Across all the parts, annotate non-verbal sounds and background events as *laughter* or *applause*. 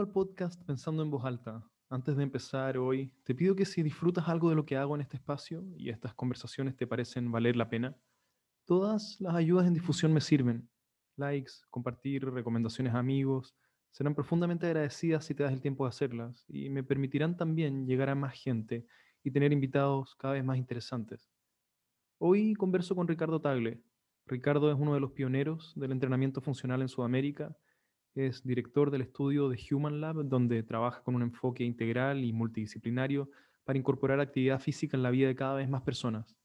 al podcast Pensando en Voz Alta. Antes de empezar hoy, te pido que si disfrutas algo de lo que hago en este espacio y estas conversaciones te parecen valer la pena, todas las ayudas en difusión me sirven. Likes, compartir, recomendaciones a amigos, serán profundamente agradecidas si te das el tiempo de hacerlas y me permitirán también llegar a más gente y tener invitados cada vez más interesantes. Hoy converso con Ricardo Tagle. Ricardo es uno de los pioneros del entrenamiento funcional en Sudamérica es director del estudio de Human Lab, donde trabaja con un enfoque integral y multidisciplinario para incorporar actividad física en la vida de cada vez más personas.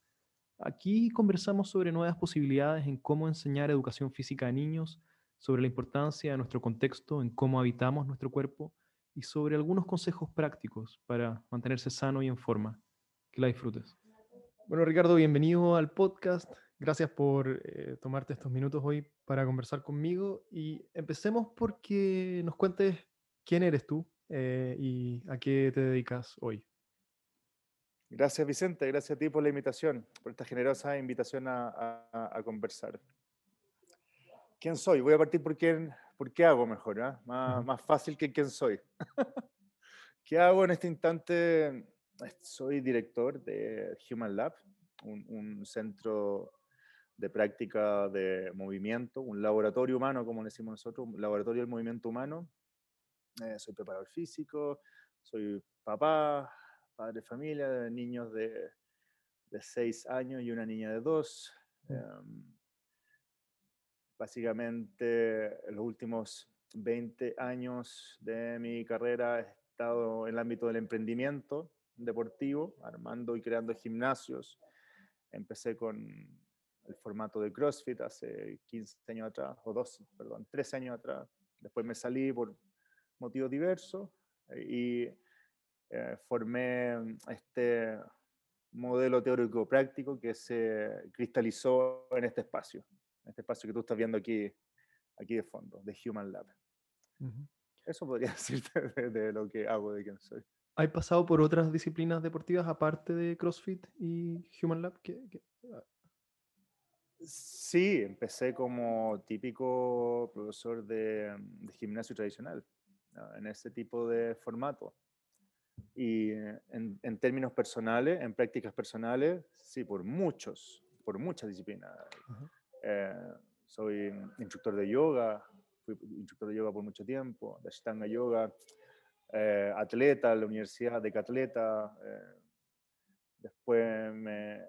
Aquí conversamos sobre nuevas posibilidades en cómo enseñar educación física a niños, sobre la importancia de nuestro contexto en cómo habitamos nuestro cuerpo y sobre algunos consejos prácticos para mantenerse sano y en forma. Que la disfrutes. Bueno, Ricardo, bienvenido al podcast. Gracias por eh, tomarte estos minutos hoy para conversar conmigo y empecemos porque nos cuentes quién eres tú eh, y a qué te dedicas hoy. Gracias Vicente, gracias a ti por la invitación, por esta generosa invitación a, conversar. ¿Quién soy? Voy a partir por, quién, por qué hago mejor, ¿ah? más, más fácil que quién soy. *laughs* ¿Qué hago en este instante? Soy director de Human Lab, un, un centro de práctica de movimiento, un laboratorio humano, como le decimos nosotros, un laboratorio del movimiento humano. Eh, soy preparador físico, soy papá, padre de familia, de niños de, de seis años y una niña de dos. Mm. Em, básicamente, en los últimos 20 años de mi carrera he estado en el ámbito del emprendimiento deportivo, armando y creando gimnasios. Empecé con el formato de CrossFit hace 15 años atrás, o 12, perdón, 13 años atrás. Después me salí por motivos diversos eh, y eh, formé este modelo teórico práctico que se cristalizó en este espacio, en este espacio que tú estás viendo aquí, aquí de fondo, de Human Lab. Eso podría *laughs* decirte de, lo que hago, de quién soy. ¿Has pasado por otras disciplinas deportivas aparte de CrossFit y Human Lab? ¿Qué, Sí, empecé como típico profesor de, gimnasio tradicional, en ese tipo de formato. Y en, términos personales, en prácticas personales, sí, por muchos, por muchas disciplinas. Eh, soy instructor de yoga, fui instructor de yoga por mucho tiempo, de Ashtanga Yoga, eh, atleta, la Universidad de Catleta, eh, después me,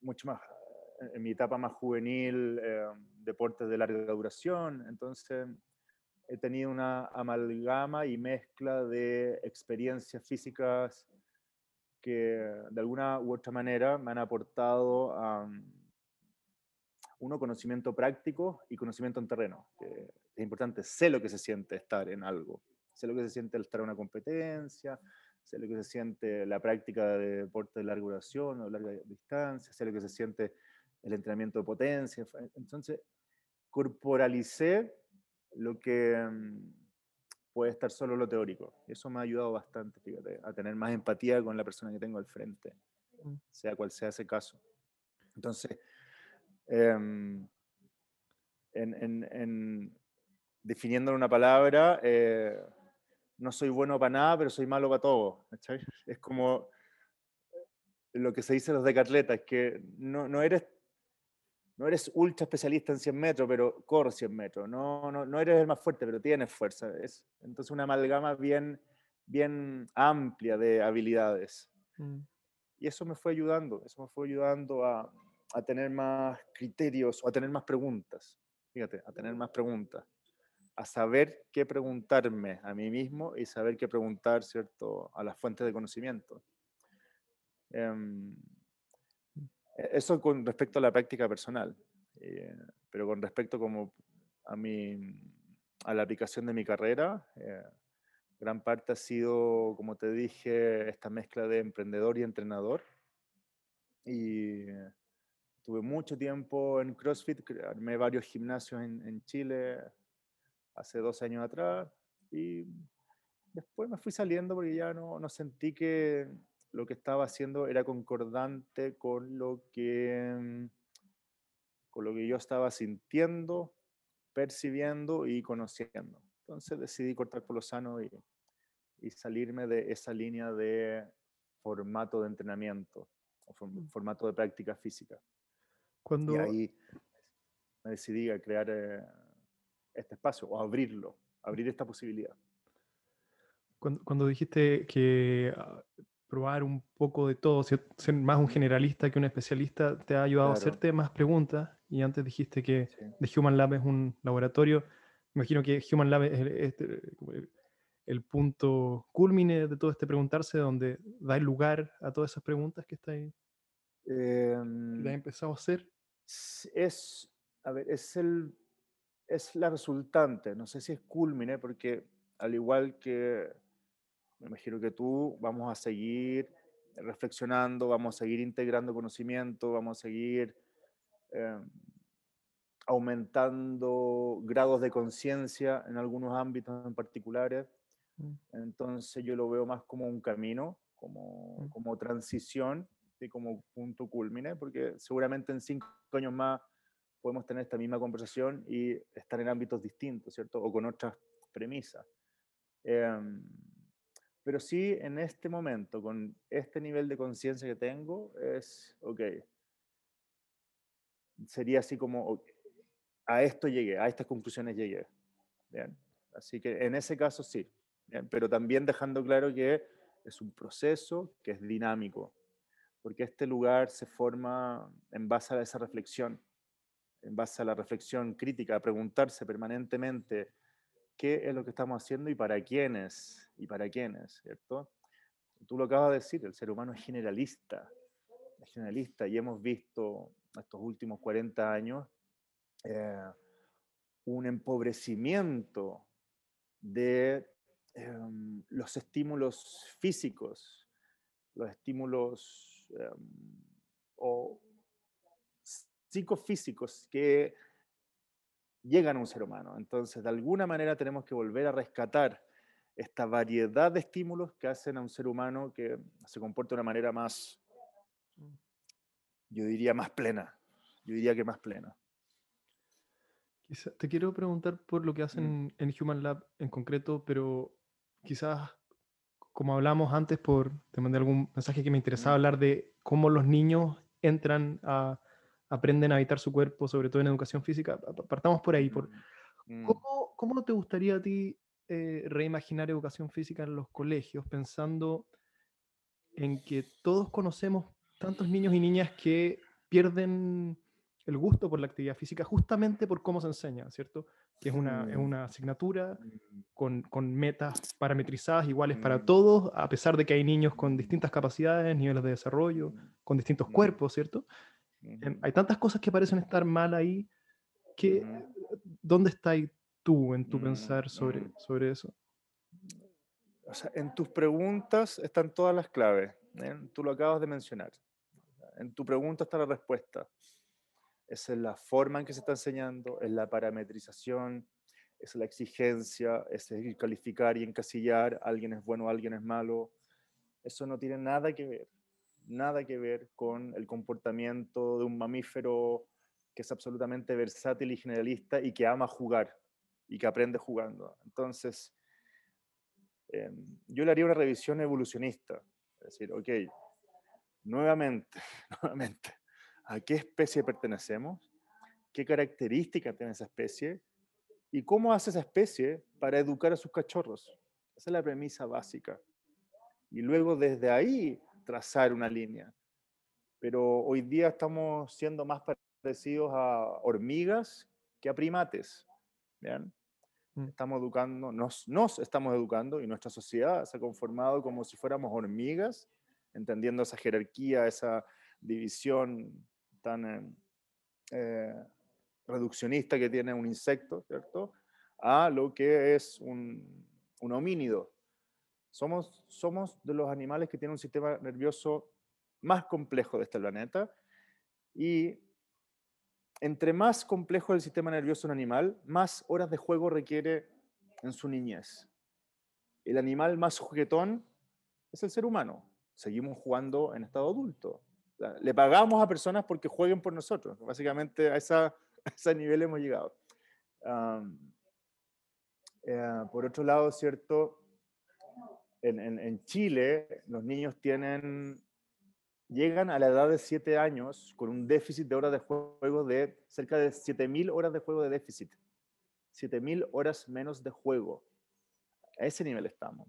mucho más en mi etapa más juvenil, eh, deportes de larga duración, entonces he tenido una amalgama y mezcla de experiencias físicas que de alguna u otra manera me han aportado a uno conocimiento práctico y conocimiento en terreno. Es importante, sé lo que se siente estar en algo, sé lo que se siente estar en una competencia, sé lo que se siente la práctica de deporte de larga duración o larga distancia, sé lo que se siente el entrenamiento de potencia. Entonces, corporalicé lo que mm, puede estar solo lo teórico. Eso me ha ayudado bastante, fíjate, a tener más empatía con la persona que tengo al frente, mm. sea cual sea ese caso. Entonces, em, en, definiendo una palabra, eh, no soy bueno para nada, pero soy malo para todo. Es como lo que se dice los decatletas, que no, no eres no eres ultra especialista en 100 metros, pero corres 100 metros. No, no, no eres el más fuerte, pero tienes fuerza. Es entonces una amalgama bien, bien amplia de habilidades. Mm. Y eso me fue ayudando, eso me fue ayudando a, a, tener más criterios o a tener más preguntas. Fíjate, a tener más preguntas. A saber qué preguntarme a mí mismo y saber qué preguntar, ¿cierto?, a las fuentes de conocimiento. Um, e-, eso con respecto a la práctica personal, eh, pero con respecto como a, mi, a la aplicación de mi carrera, eh, gran parte ha sido, como te dije, esta mezcla de emprendedor y entrenador. Y tuve mucho tiempo en CrossFit, armé varios gimnasios en, en Chile hace dos años atrás y después me fui saliendo porque ya no, no sentí que lo que estaba haciendo era concordante con lo que, mm, con lo que yo estaba sintiendo, percibiendo y conociendo. Entonces decidí cortar por lo sano y, y salirme de esa línea de formato de entrenamiento, o Mm. formato de práctica física. Cuando, Y ahí me decidí a crear eh, este espacio o abrirlo, abrir esta posibilidad. cuando, cuando dijiste que ah, probar un poco de todo, ser, más un generalista que un especialista, te ha ayudado a hacerte más preguntas. Y antes dijiste que Sí. The Human Lab es un laboratorio. Me imagino que Human Lab es el, este, el- punto culmine de todo este preguntarse, donde da lugar a todas esas preguntas que está ahí, que te has Em, empezado a hacer. es, a ver, es, el, es la resultante, no sé si es culmine, porque al igual que, me imagino que tú, vamos a seguir reflexionando, vamos a seguir integrando conocimiento, vamos a seguir em, aumentando grados de conciencia en algunos ámbitos en particulares. Mm. Entonces yo lo veo más como un camino, como, Mm. como transición y como punto culmine, porque seguramente en cinco años más podemos tener esta misma conversación y estar en ámbitos distintos, ¿cierto? O con otras premisas. Em, pero sí, en este momento, con este nivel de conciencia que tengo, es, ok, sería así como, ok, a esto llegué, a estas conclusiones llegué. Bien. Así que en ese caso sí, pero también dejando claro que es un proceso que es dinámico, porque este lugar se forma en base a esa reflexión, en base a la reflexión crítica, a preguntarse permanentemente qué es lo que estamos haciendo y para quiénes, y para quiénes, ¿cierto? Tú lo acabas de decir, el ser humano es generalista, es generalista y hemos visto estos últimos 40 años eh, un empobrecimiento de em, los estímulos físicos, los estímulos em, o psicofísicos que llegan a un ser humano. Entonces, de alguna manera tenemos que volver a rescatar esta variedad de estímulos que hacen a un ser humano que se comporte de una manera más, yo diría, más plena. Yo diría que más plena. Quizá- te quiero preguntar por lo que hacen en Human Lab en concreto, pero quizás, como hablamos antes, por, te mandé algún mensaje que me interesaba Mm. hablar de cómo los niños entran a, aprenden a habitar su cuerpo, sobre todo en educación física. Pa- pa- Partamos por ahí. Por, Mm, mm. ¿cómo, cómo te gustaría a ti eh, reimaginar educación física en los colegios, pensando en que todos conocemos tantos niños y niñas que pierden el gusto por la actividad física justamente por cómo se enseña, ¿cierto? Que es una, es Mm. una asignatura con, con metas parametrizadas iguales para todos, a pesar de que hay niños con distintas capacidades, niveles de desarrollo, con distintos cuerpos, ¿cierto? Em, Hay tantas cosas que parecen estar mal ahí, que. ¿dónde estás tú en tu Mm, pensar sobre, mm. sobre eso? O sea, en tus preguntas están todas las claves. ¿eh? Tú lo acabas de mencionar. En tu pregunta está la respuesta. Es la forma en que se está enseñando, es la parametrización, es la exigencia, es el calificar y encasillar, alguien es bueno, alguien es malo. Eso no tiene nada que ver, nada que ver con el comportamiento de un mamífero que es absolutamente versátil y generalista y que ama jugar y que aprende jugando. Entonces, eh, yo le haría una revisión evolucionista. Es decir, ok, nuevamente, *laughs* nuevamente, ¿a qué especie pertenecemos? ¿Qué características tiene esa especie? ¿Y cómo hace esa especie para educar a sus cachorros? Esa es la premisa básica. Y luego desde ahí trazar una línea. Pero hoy día estamos siendo más parecidos a hormigas que a primates. ¿Bien? Mm. Estamos educando, nos, nos estamos educando y nuestra sociedad se ha conformado como si fuéramos hormigas, entendiendo esa jerarquía, esa división tan eh, eh, reduccionista que tiene un insecto, ¿cierto? A lo que es un, un homínido. Somos, somos de los animales que tienen un sistema nervioso más complejo de este planeta y entre más complejo el sistema nervioso de un animal, más horas de juego requiere en su niñez. El animal más juguetón es el ser humano. Seguimos jugando en estado adulto. Le pagamos a personas porque jueguen por nosotros. Básicamente a, esa, a ese nivel hemos llegado. Am, Eh, por otro lado, ¿cierto? En, Chile, los niños tienen, llegan a la edad de 7 años con un déficit de horas de juego de cerca de 7.000 horas de juego de déficit. 7.000 horas menos de juego. A ese nivel estamos.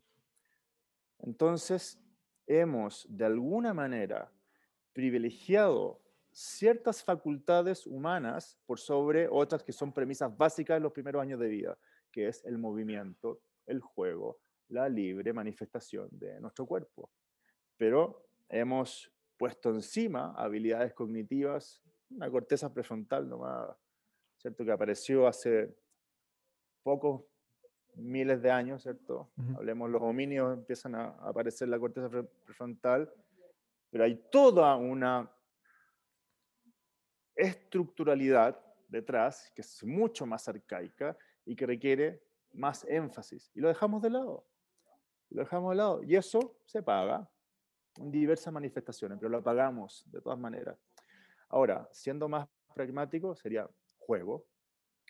Entonces, hemos de alguna manera privilegiado ciertas facultades humanas por sobre otras que son premisas básicas en los primeros años de vida, que es el movimiento, el juego, la libre manifestación de nuestro cuerpo. Pero hemos puesto encima habilidades cognitivas, una corteza prefrontal nomás, ¿cierto? Que apareció hace pocos miles de años, ¿cierto? Hablemos, los homínidos empiezan a aparecer la corteza prefrontal, pero hay toda una estructuralidad detrás que es mucho más arcaica y que requiere más énfasis. Y lo dejamos de lado. Lo dejamos de lado. Y eso se paga en diversas manifestaciones, pero lo pagamos de todas maneras. Ahora, siendo más pragmático, sería juego,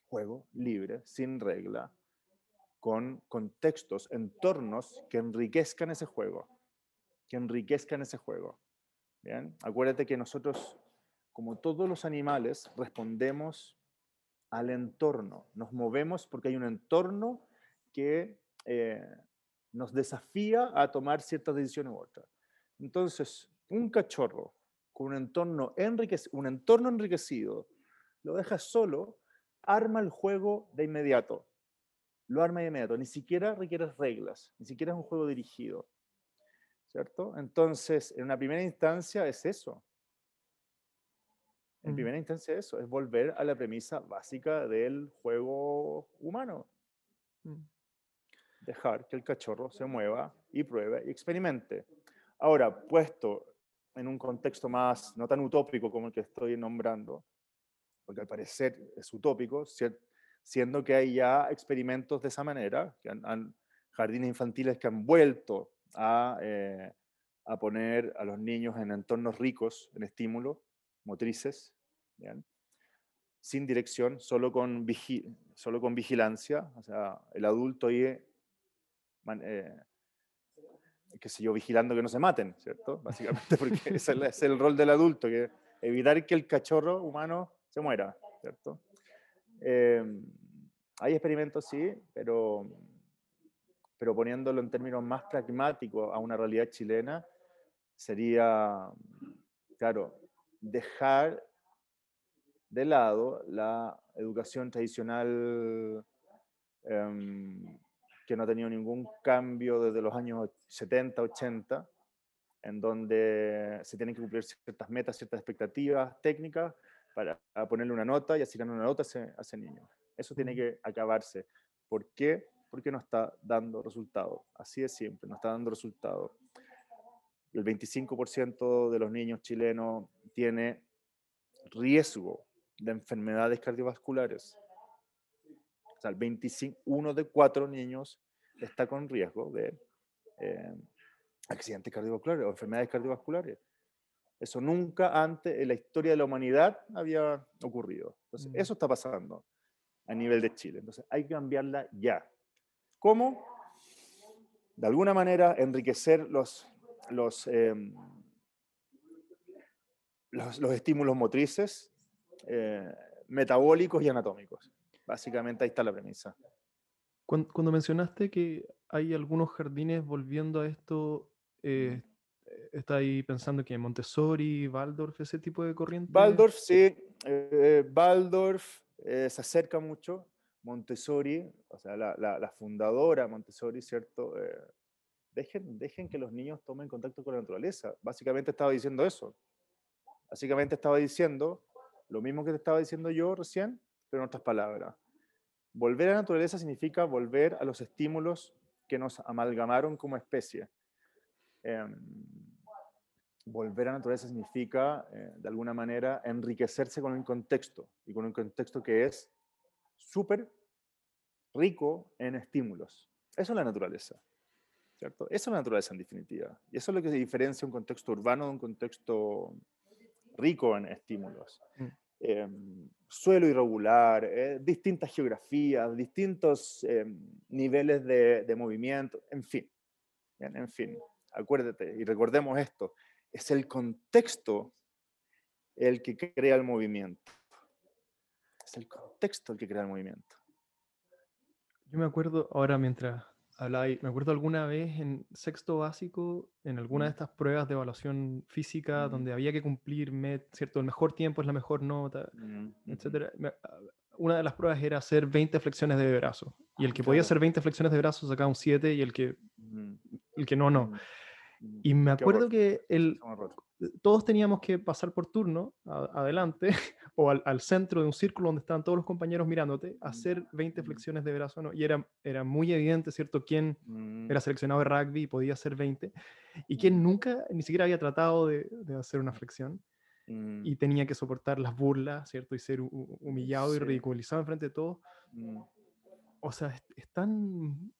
juego libre, sin regla, con contextos, entornos que enriquezcan ese juego, que enriquezcan ese juego. Bien, acuérdate que nosotros, como todos los animales, respondemos al entorno, nos movemos porque hay un entorno que eh, nos desafía a tomar ciertas decisiones u otras. Entonces, un cachorro con un entorno, enriquecido, un entorno enriquecido, lo deja solo, arma el juego de inmediato lo arma de inmediato, ni siquiera requiere reglas, ni siquiera es un juego dirigido. ¿Cierto? Entonces, en una primera instancia es eso. En primera instancia eso, es volver a la premisa básica del juego humano. Mm. Dejar que el cachorro se mueva y pruebe y experimente. Ahora, puesto en un contexto más, no tan utópico como el que estoy nombrando, porque al parecer es utópico, siendo que hay ya experimentos de esa manera, que han, jardines infantiles que han vuelto a, eh, a, poner a los niños en entornos ricos en estímulos motrices, sin dirección, solo con, solo con vigilancia, o sea, el adulto ahí, eh, qué sé yo, vigilando que no se maten, ¿cierto? Básicamente porque *laughs* ese es el rol del adulto, que evitar que el cachorro humano se muera, ¿cierto? Em, hay experimentos, sí, pero, pero poniéndolo en términos más pragmáticos a una realidad chilena, sería, claro, dejar de lado la educación tradicional em, que no ha tenido ningún cambio desde los años 70, 80, en donde se tienen que cumplir ciertas metas, ciertas expectativas técnicas, para ponerle una nota y asignar una nota a ese, niño. Eso tiene que acabarse. ¿Por qué? Porque no está dando resultado. Así es siempre, no está dando resultado. El 25% de los niños chilenos tiene riesgo de enfermedades cardiovasculares. O sea, el 25, uno de cuatro niños está con riesgo de eh, accidentes cardiovasculares o enfermedades cardiovasculares. Eso nunca antes en la historia de la humanidad había ocurrido. Entonces, mm. eso está pasando a nivel de Chile. Entonces, hay que cambiarla ya. ¿Cómo? De alguna manera, enriquecer los, los, em, los, estímulos motrices, eh, metabólicos y anatómicos. Básicamente ahí está la premisa. Cuando, mencionaste que hay algunos jardines volviendo a esto, eh, está ahí pensando que Montessori, Waldorf, ese tipo de corriente. Waldorf, sí. Eh, Waldorf eh, se acerca mucho. Montessori, o sea, la, la, fundadora Montessori, ¿cierto? Eh, dejen, dejen que los niños tomen contacto con la naturaleza. Básicamente estaba diciendo eso. Básicamente estaba diciendo lo mismo que te estaba diciendo yo recién, pero en otras palabras. Volver a la naturaleza significa volver a los estímulos que nos amalgamaron como especie. Em, volver a la naturaleza significa, eh, de alguna manera, enriquecerse con un contexto, y con un contexto que es súper rico en estímulos. Eso es la naturaleza, ¿cierto? Eso es la naturaleza en definitiva. Y eso es lo que diferencia un contexto urbano de un contexto rico en estímulos. Em, suelo irregular, eh, distintas geografías, distintos em, niveles de, movimiento, en fin. en fin, acuérdate y recordemos esto, es el contexto el que crea el movimiento. Es el contexto el que crea el movimiento. Yo me acuerdo ahora mientras hablaba, me acuerdo alguna vez en sexto básico, en alguna de estas pruebas de evaluación física, donde había que cumplir, ¿cierto? El mejor tiempo es la mejor nota, etcétera. Ah, una de las pruebas era hacer 20 flexiones de brazo. Y el que podía hacer 20 flexiones de brazo sacaba un 7 y el que, el que no, no. Y me acuerdo que el, todos teníamos que pasar por turno, adelante, *laughs* o al, centro de un círculo donde estaban todos los compañeros mirándote, hacer 20 flexiones de brazo, ¿no? Y era, era muy evidente, ¿cierto?, quién mm. era seleccionado de rugby y podía hacer 20, y quién nunca, ni siquiera había tratado de, de hacer una flexión, mm. y tenía que soportar las burlas, ¿cierto?, y ser humillado y ridiculizado en frente de todos. Mm. O sea, es, tan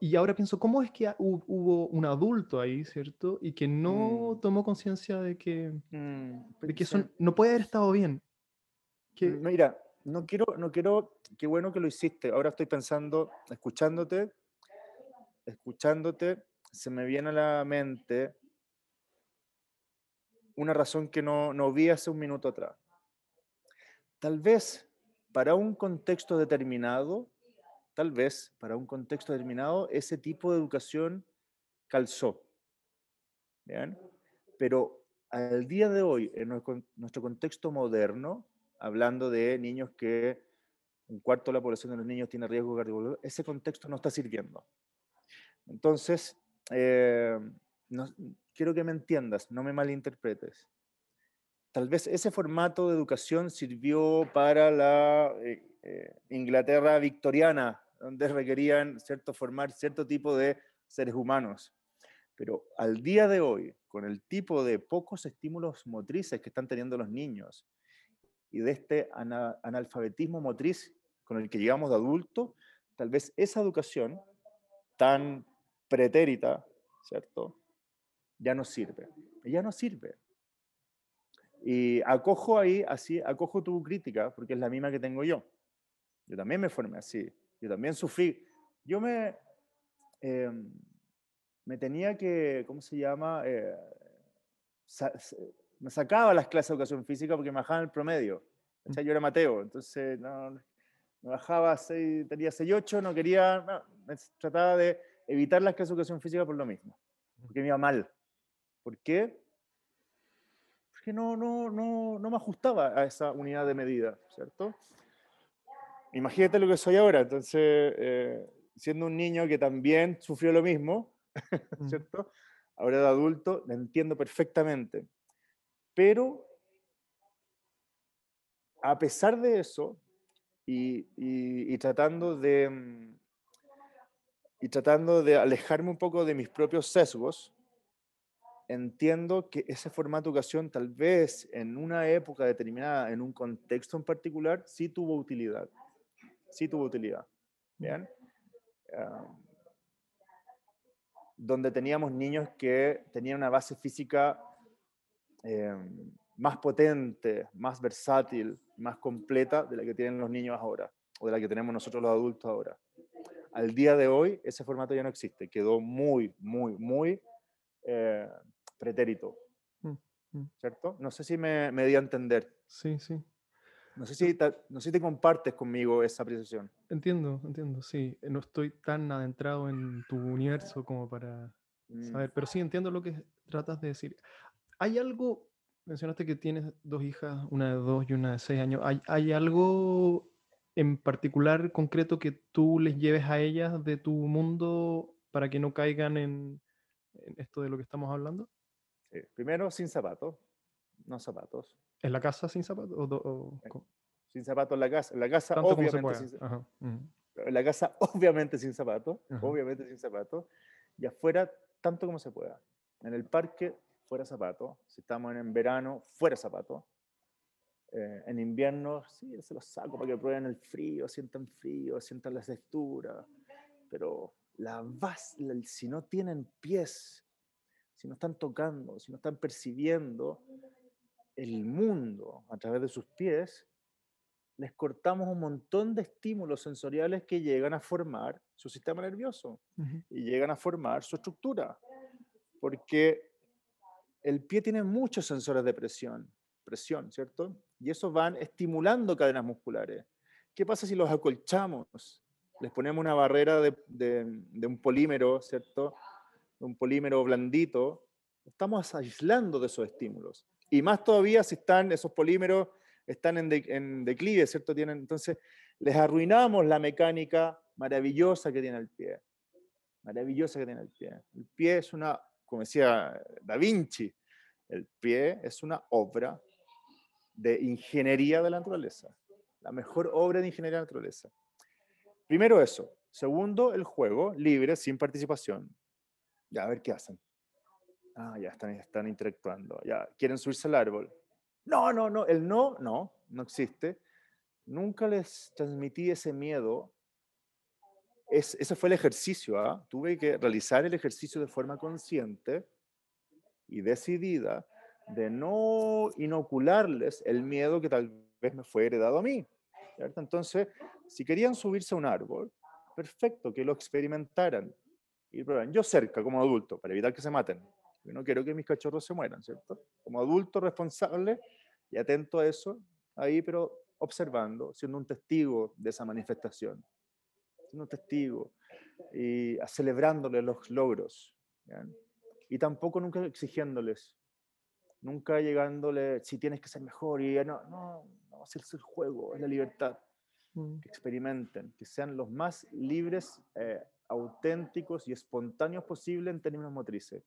y ahora pienso, ¿cómo es que hubo un adulto ahí, ¿cierto? Y que no mm. tomó conciencia de que, mm, de que eso no puede haber estado bien. Que... Mira, no quiero, no quiero, qué bueno que lo hiciste. Ahora estoy pensando, escuchándote, escuchándote, se me viene a la mente una razón que no, no vi hace un minuto atrás. Tal vez para un contexto determinado, tal vez para un contexto determinado ese tipo de educación calzó. Pero al día de hoy, en nuestro contexto moderno, hablando de niños que un cuarto de la población de los niños tiene riesgo cardiovascular, ese contexto no está sirviendo. Entonces, eh, quiero que me entiendas, no me malinterpretes. Tal vez ese formato de educación sirvió para la eh, eh, Inglaterra victoriana donde requerían ¿cierto? formar cierto tipo de seres humanos. Pero al día de hoy, con el tipo de pocos estímulos motrices que están teniendo los niños y de este analfabetismo motriz con el que llegamos de adulto, tal vez esa educación tan pretérita, ¿cierto? Ya no sirve. Ya no sirve. Y acojo ahí, así, acojo tu crítica, porque es la misma que tengo yo. Yo también me formé así. Yo también sufrí. Yo me, em, me tenía que, ¿cómo se llama? Eh, me sacaba las clases de educación física porque me bajaban el promedio. O sea, yo era Mateo, entonces no, me bajaba, seis, tenía 6, 8, no quería, me trataba de evitar las clases de educación física por lo mismo, porque me iba mal. ¿Por qué? Porque no, no, no, no me ajustaba a esa unidad de medida, ¿cierto? Imagínate lo que soy ahora. Entonces, eh, siendo un niño que también sufrió lo mismo, *laughs* mm. ¿cierto? Ahora de adulto, lo entiendo perfectamente. Pero, a pesar de eso, y, tratando de mm, y tratando de alejarme un poco de mis propios sesgos, entiendo que ese formato de educación tal vez en una época determinada, en un contexto en particular, sí tuvo utilidad sí tuvo utilidad. ¿Bien? donde teníamos niños que tenían una base física em, más potente, más versátil, más completa de la que tienen los niños ahora, o de la que tenemos nosotros los adultos ahora. Al día de hoy, ese formato ya no existe, quedó muy, muy, muy eh, pretérito. Mm, mm. ¿Cierto? No sé si me, me di a entender. Sí, sí. No sé, si te, no sé si te compartes conmigo esa apreciación. Entiendo, entiendo, sí. No estoy tan adentrado en tu universo como para mm. saber, pero sí entiendo lo que tratas de decir. ¿Hay algo, mencionaste que tienes dos hijas, una de dos y una de seis años, ¿hay, hay algo en particular, concreto, que tú les lleves a ellas de tu mundo para que no caigan en, esto de lo que estamos hablando? primero, sin zapatos, no zapatos. ¿En la casa sin zapatos? O, Sin zapatos en la casa. En la casa, obviamente, sin. En la casa, *laughs* obviamente sin zapatos. Obviamente sin zapatos. Y afuera, tanto como se pueda. En el parque, fuera zapatos. Si estamos en, verano, fuera zapatos. Eh, en invierno, sí, se los saco para que prueben el frío, sientan frío, sientan las texturas. Pero la base, si no tienen pies, si no están tocando, si no están percibiendo, el mundo a través de sus pies, les cortamos un montón de estímulos sensoriales que llegan a formar su sistema nervioso y llegan a formar su estructura. Porque el pie tiene muchos sensores de presión, presión, ¿cierto? Y esos van estimulando cadenas musculares. ¿Qué pasa si los acolchamos? Les ponemos una barrera de, de un polímero, ¿cierto? Un polímero blandito. Estamos aislando de esos estímulos. Y más todavía si están esos polímeros están en, declive, ¿cierto? Tienen, entonces, les arruinamos la mecánica maravillosa que tiene el pie. Maravillosa que tiene el pie. El pie es una, como decía Da Vinci, el pie es una obra de ingeniería de la naturaleza. La mejor obra de ingeniería de la naturaleza. Primero eso. Segundo, el juego libre, sin participación. Ya, a ver qué hacen. Ah, ya están, están interactuando. Ya, quieren subirse al árbol. No, no, no, el no, no, no existe. Nunca les transmití ese miedo. Es, ese fue el ejercicio. ¿ah? Tuve que realizar el ejercicio de forma consciente y decidida de no inocularles el miedo que tal vez me fue heredado a mí. Entonces, si querían subirse a un árbol, perfecto, que lo experimentaran y probaran. Yo cerca como adulto, para evitar que se maten. Yo no quiero que mis cachorros se mueran, ¿cierto? Como adulto responsable y atento a eso, ahí, pero observando, siendo un testigo de esa manifestación, siendo un testigo y celebrándole los logros. Y tampoco nunca exigiéndoles, nunca llegándole, si tienes que ser mejor, y no, no, no es el juego, es la libertad. Mm. Que experimenten, que sean los más libres, eh, auténticos y espontáneos posible en términos motrices.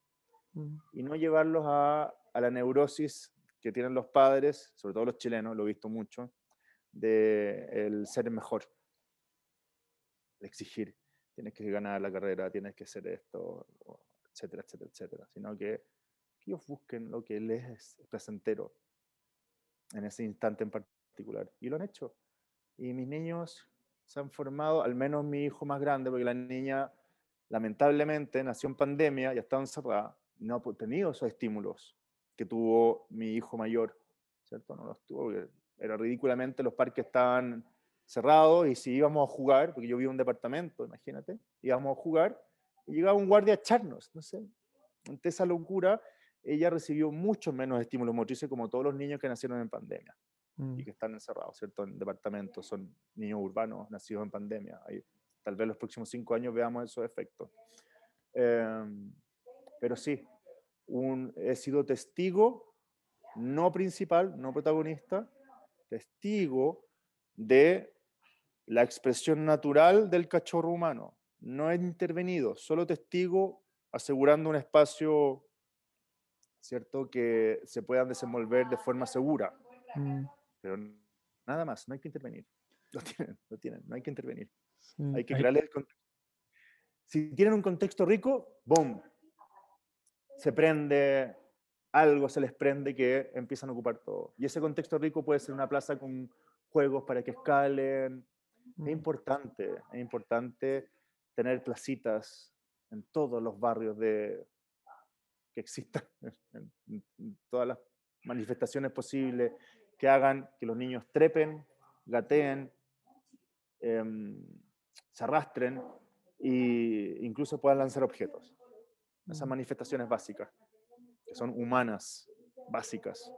Mm. y no llevarlos a, a, la neurosis que tienen los padres, sobre todo los chilenos, lo he visto mucho, de el ser mejor, de exigir, tienes que ganar la carrera, tienes que ser esto, etcétera, etcétera, etcétera, sino que, que ellos busquen lo que les es placentero en ese instante en particular. Y lo han hecho. Y mis niños se han formado, al menos mi hijo más grande, porque la niña lamentablemente nació en pandemia y estaba encerrada, no ha tenido esos estímulos que tuvo mi hijo mayor, ¿cierto? No los tuvo, porque era ridículamente, los parques estaban cerrados y si íbamos a jugar, porque yo vi un departamento, imagínate, íbamos a jugar y llegaba un guardia a echarnos, no sé. Ante esa locura, ella recibió mucho menos estímulos motrices como todos los niños que nacieron en pandemia y mm. que están encerrados, ¿cierto? En departamentos, son niños urbanos nacidos en pandemia. Ahí, tal vez los próximos cinco años veamos esos efectos. Eh, pero sí, un, he sido testigo, no principal, no protagonista, testigo de la expresión natural del cachorro humano. No he intervenido, solo testigo asegurando un espacio, ¿cierto?, que se puedan desenvolver de forma segura. Mm. Pero nada más, no hay que intervenir. *laughs* Lo tienen, lo tienen, no hay que intervenir. hay que crearles el contexto. Si tienen un contexto rico, ¡boom! Se prende, algo se les prende que empiezan a ocupar todo. Y ese contexto rico puede ser una plaza con juegos para que escalen. Es mm. importante, es importante tener placitas en todos los barrios de, que existan, *laughs* en, todas las manifestaciones posibles, que hagan que los niños trepen, gateen, em, se arrastren e incluso puedan lanzar objetos esas mm. manifestaciones básicas, que son humanas, básicas.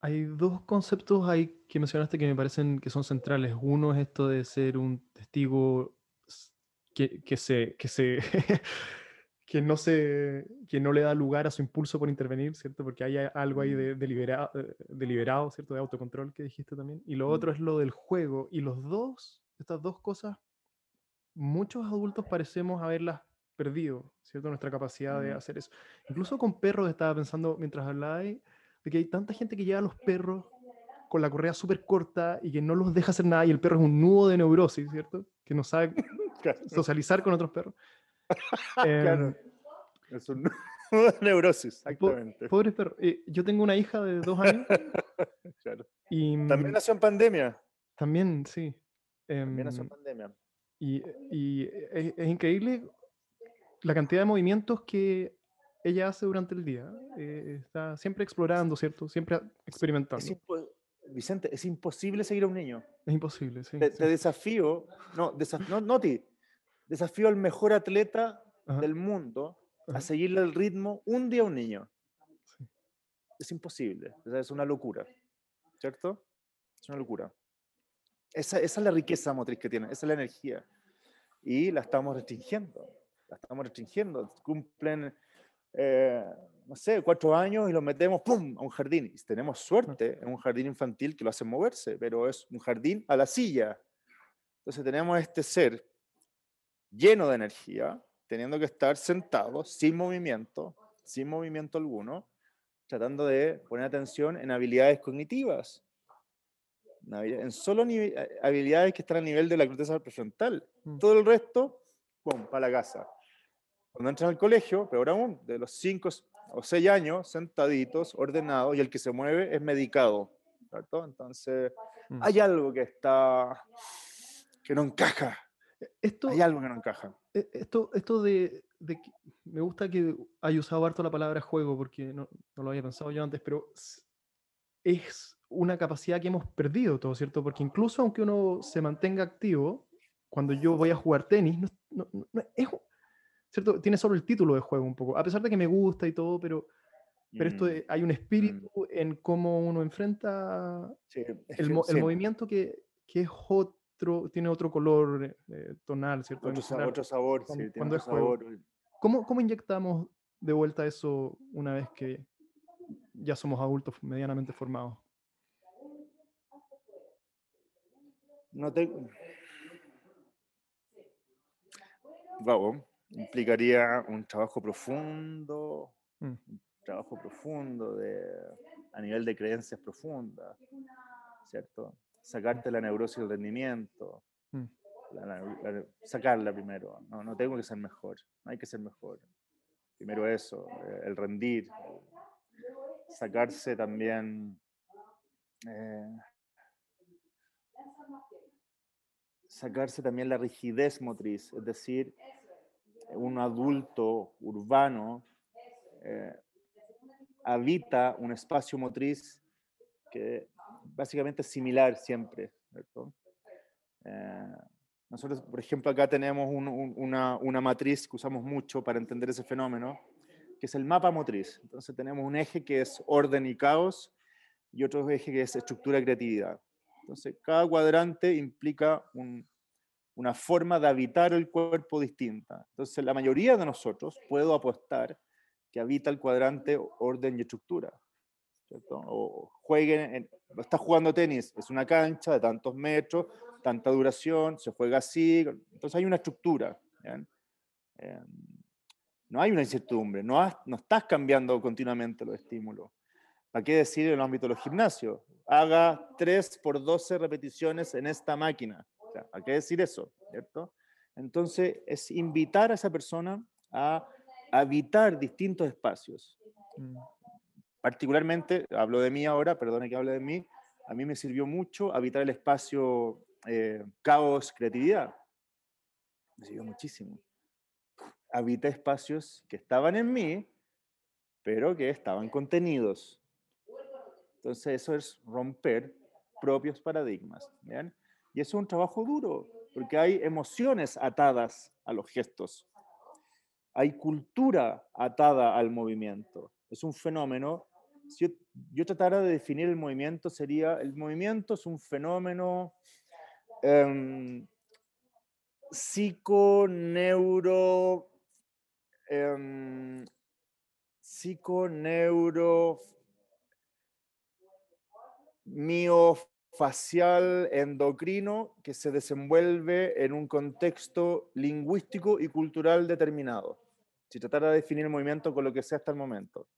Hay dos conceptos ahí que mencionaste que me parecen que son centrales. Uno es esto de ser un testigo que, que se, que se *laughs* que no se que no le da lugar a su impulso por intervenir, ¿cierto? Porque hay algo ahí de, deliberado, deliberado, ¿cierto? De autocontrol que dijiste también. Y lo mm. otro es lo del juego. Y los dos, estas dos cosas, muchos adultos parecemos haberlas perdido, ¿cierto? Nuestra capacidad de hacer eso. Incluso con perros estaba pensando mientras hablaba de que hay tanta gente que lleva a los perros con la correa súper corta y que no los deja hacer nada y el perro es un nudo de neurosis, ¿cierto? Que no sabe *laughs* socializar con otros perros. *laughs* claro. Em, es un *laughs* nudo de neurosis, exactamente. pobre perro. Eh, yo tengo una hija de dos años. claro. y, también nació en pandemia. También, sí. también nació en em, pandemia. Y, y es, es, increíble la cantidad de movimientos que ella hace durante el día. Eh, está siempre explorando, ¿cierto? Siempre experimentando. Vicente, es imposible seguir a un niño. Es imposible, sí. Te, desafío, no, no, no ti, desafío al mejor atleta del mundo a seguirle el ritmo un día a un niño. Es imposible, es una locura, ¿cierto? Es una locura. Esa, esa es la riqueza motriz que tiene, esa es la energía. Y la estamos restringiendo, la estamos restringiendo. Cumplen eh, no sé, cuatro años y los metemos, ¡pum!, a un jardín. Y tenemos suerte en un jardín infantil que lo hace moverse, pero es un jardín a la silla. Entonces tenemos este ser lleno de energía, teniendo que estar sentado, sin movimiento, sin movimiento alguno, tratando de poner atención en habilidades cognitivas, en solo habilidades que están a nivel de la corteza prefrontal. Mm. Todo el resto, ¡pum!, para la casa. Cuando entran al colegio, peor aún, de los 5 o 6 años, sentaditos, ordenados, y el que se mueve es medicado. ¿cierto? Entonces, mm. hay algo que está, que no encaja. Esto, hay algo que no encaja. E, esto, esto de, de me gusta que haya usado harto la palabra juego, porque no, no lo había pensado yo antes, pero es una capacidad que hemos perdido todo, ¿cierto? Porque incluso aunque uno se mantenga activo, cuando yo voy a jugar tenis, no, no, es, ¿cierto? Tiene solo el título de juego un poco, a pesar de que me gusta y todo, pero, pero esto mm, hay un mm. espíritu en cómo uno enfrenta el, movimiento que, que, es otro, tiene otro color eh, tonal, ¿cierto? Otro, sabor, otro sabor, sí, tiene otro sabor. ¿Cómo, ¿Cómo inyectamos de vuelta eso una vez que ya somos adultos medianamente formados? No tengo... Wow implicaría un trabajo profundo, mm. un trabajo profundo de, a nivel de creencias profundas, ¿cierto? Sacarte la neurosis del rendimiento, mm. sacarla primero, no, no tengo que ser mejor, no hay que ser mejor. Primero eso, eh, el rendir, sacarse también... Eh, sacarse también la rigidez motriz, es decir, un adulto urbano eh, habita un espacio motriz que básicamente es similar siempre. Eh, nosotros, por ejemplo, acá tenemos una, una, matriz que usamos mucho para entender ese fenómeno, que es el mapa motriz. Entonces tenemos un eje que es orden y caos y otro eje que es estructura y creatividad. Entonces cada cuadrante implica un, una forma de habitar el cuerpo distinta. Entonces, la mayoría de nosotros puedo apostar que habita el cuadrante orden y estructura. ¿cierto? O jueguen, en, está jugando tenis, es una cancha de tantos metros, tanta duración, se juega así, entonces hay una estructura. Em, no hay una incertidumbre, no, no estás cambiando continuamente los estímulos. ¿Para qué decir en el ámbito de los gimnasios? Haga 3 por 12 repeticiones en esta máquina ¿A qué decir eso? ¿Cierto? Entonces, es invitar a esa persona a habitar distintos espacios. Mm. Particularmente, hablo de mí ahora, perdone que hable de mí, a mí me sirvió mucho habitar el espacio eh, caos, creatividad. Me sirvió muchísimo. Habité espacios que estaban en mí, pero que estaban contenidos. Entonces, eso es romper propios paradigmas. ¿bien? Y es un trabajo duro, porque hay emociones atadas a los gestos. Hay cultura atada al movimiento. Es un fenómeno. Si yo, tratara de definir el movimiento, sería, el movimiento es un fenómeno eh, psico-neuro, eh, psico-neuro, facial endocrino que se desenvuelve en un contexto lingüístico y cultural determinado. Si tratara de definir el movimiento con lo que sea hasta el momento.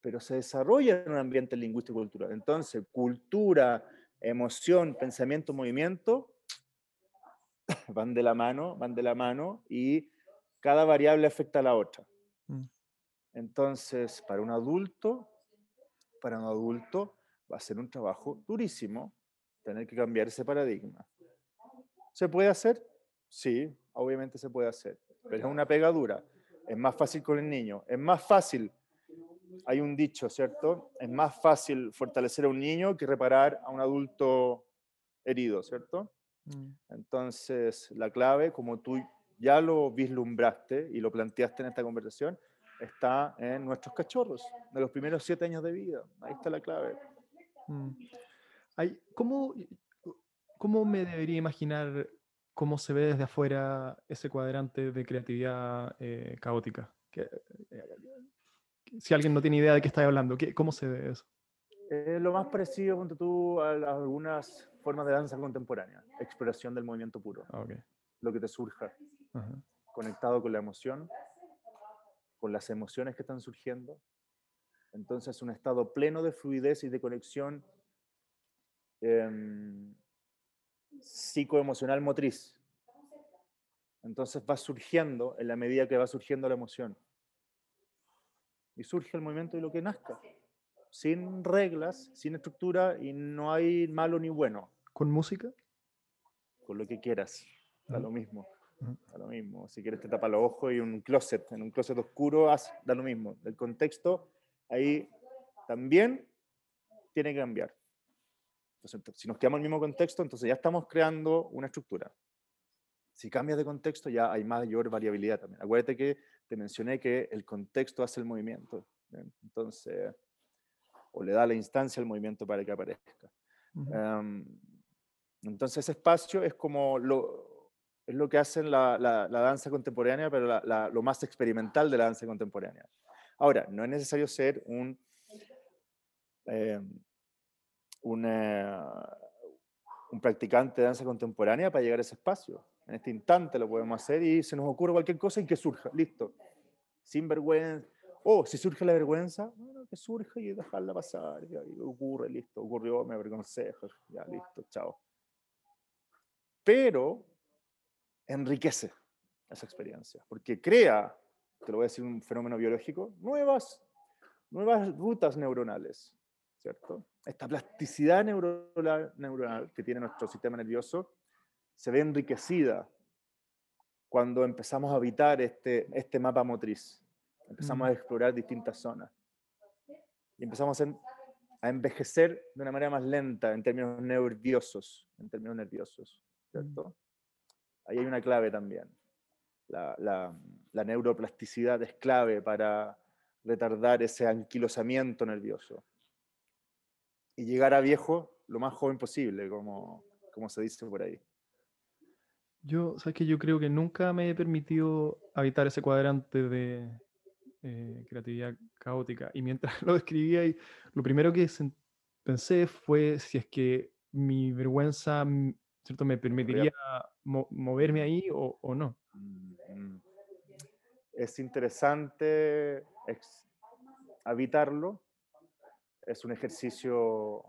Pero se desarrolla en un ambiente lingüístico cultural. Entonces, cultura, emoción, pensamiento, movimiento *tsk* van de la mano, van de la mano y cada variable afecta a la otra. Mm. Entonces, para un adulto, para un adulto, va a ser un trabajo durísimo tener que cambiar ese paradigma. ¿Se puede hacer? Sí, obviamente se puede hacer, pero es una pegadura. Es más fácil con el niño. Es más fácil, hay un dicho, ¿cierto? Es más fácil fortalecer a un niño que reparar a un adulto herido, ¿cierto? Mm. Entonces, la clave, como tú ya lo vislumbraste y lo planteaste en esta conversación, está en nuestros cachorros, de los primeros siete años de vida. Ahí está la clave. Mm. ¿Cómo, ¿Cómo me debería imaginar cómo se ve desde afuera ese cuadrante de creatividad eh, caótica? Eh, si alguien no tiene idea de qué está hablando, ¿qué, ¿cómo se ve eso? lo más parecido, junto tú, a, algunas formas de danza contemporánea, exploración del movimiento puro. Ah, lo que te surja, conectado con la emoción, con las emociones que están surgiendo. Entonces, un estado pleno de fluidez y de conexión eh, psicoemocional motriz. Entonces va surgiendo en la medida que va surgiendo la emoción. Y surge el movimiento de lo que nazca. Sin reglas, sin estructura y no hay malo ni bueno. ¿Con música? Con lo que quieras. Da lo mismo. Da lo mismo. Si quieres te tapa los ojos y un closet, en un closet oscuro, haz, da lo mismo. El contexto ahí también tiene que cambiar. Entonces, si nos quedamos en el mismo contexto, entonces ya estamos creando una estructura. Si cambias de contexto, ya hay mayor variabilidad también. Acuérdate que te mencioné que el contexto hace el movimiento. Entonces, o le da la instancia al movimiento para que aparezca. Em, entonces, ese espacio es como lo, es lo que hace la, la, danza contemporánea, pero lo más experimental de la danza contemporánea. Ahora, no es necesario ser un... Eh, una, un practicante de danza contemporánea para llegar a ese espacio. En este instante lo podemos hacer y se nos ocurre cualquier cosa y que surja, listo. Sin vergüenza. O si surge la vergüenza, bueno, que surja y dejarla pasar. Y ocurre, listo, ocurrió, me avergoncé, ya, listo, chao. Pero enriquece esa experiencia, porque crea, te lo voy a decir un fenómeno biológico, nuevas, nuevas rutas neuronales, ¿cierto? esta plasticidad neuronal, que tiene nuestro sistema nervioso se ve enriquecida cuando empezamos a habitar este, este mapa motriz. Empezamos a explorar distintas zonas. Y empezamos a, envejecer de una manera más lenta en términos nerviosos. En términos nerviosos, ¿cierto? Mm. Ahí hay una clave también. La, la neuroplasticidad es clave para retardar ese anquilosamiento nervioso y llegar a viejo lo más joven posible, como, como se dice por ahí. Yo, sabes que yo creo que nunca me he permitido habitar ese cuadrante de eh, creatividad caótica. Y mientras *laughs* lo escribía, y lo primero que pensé fue si es que mi vergüenza ¿cierto? me permitiría moverme ahí o, o no. Mm, mm. Es interesante habitarlo, es un ejercicio,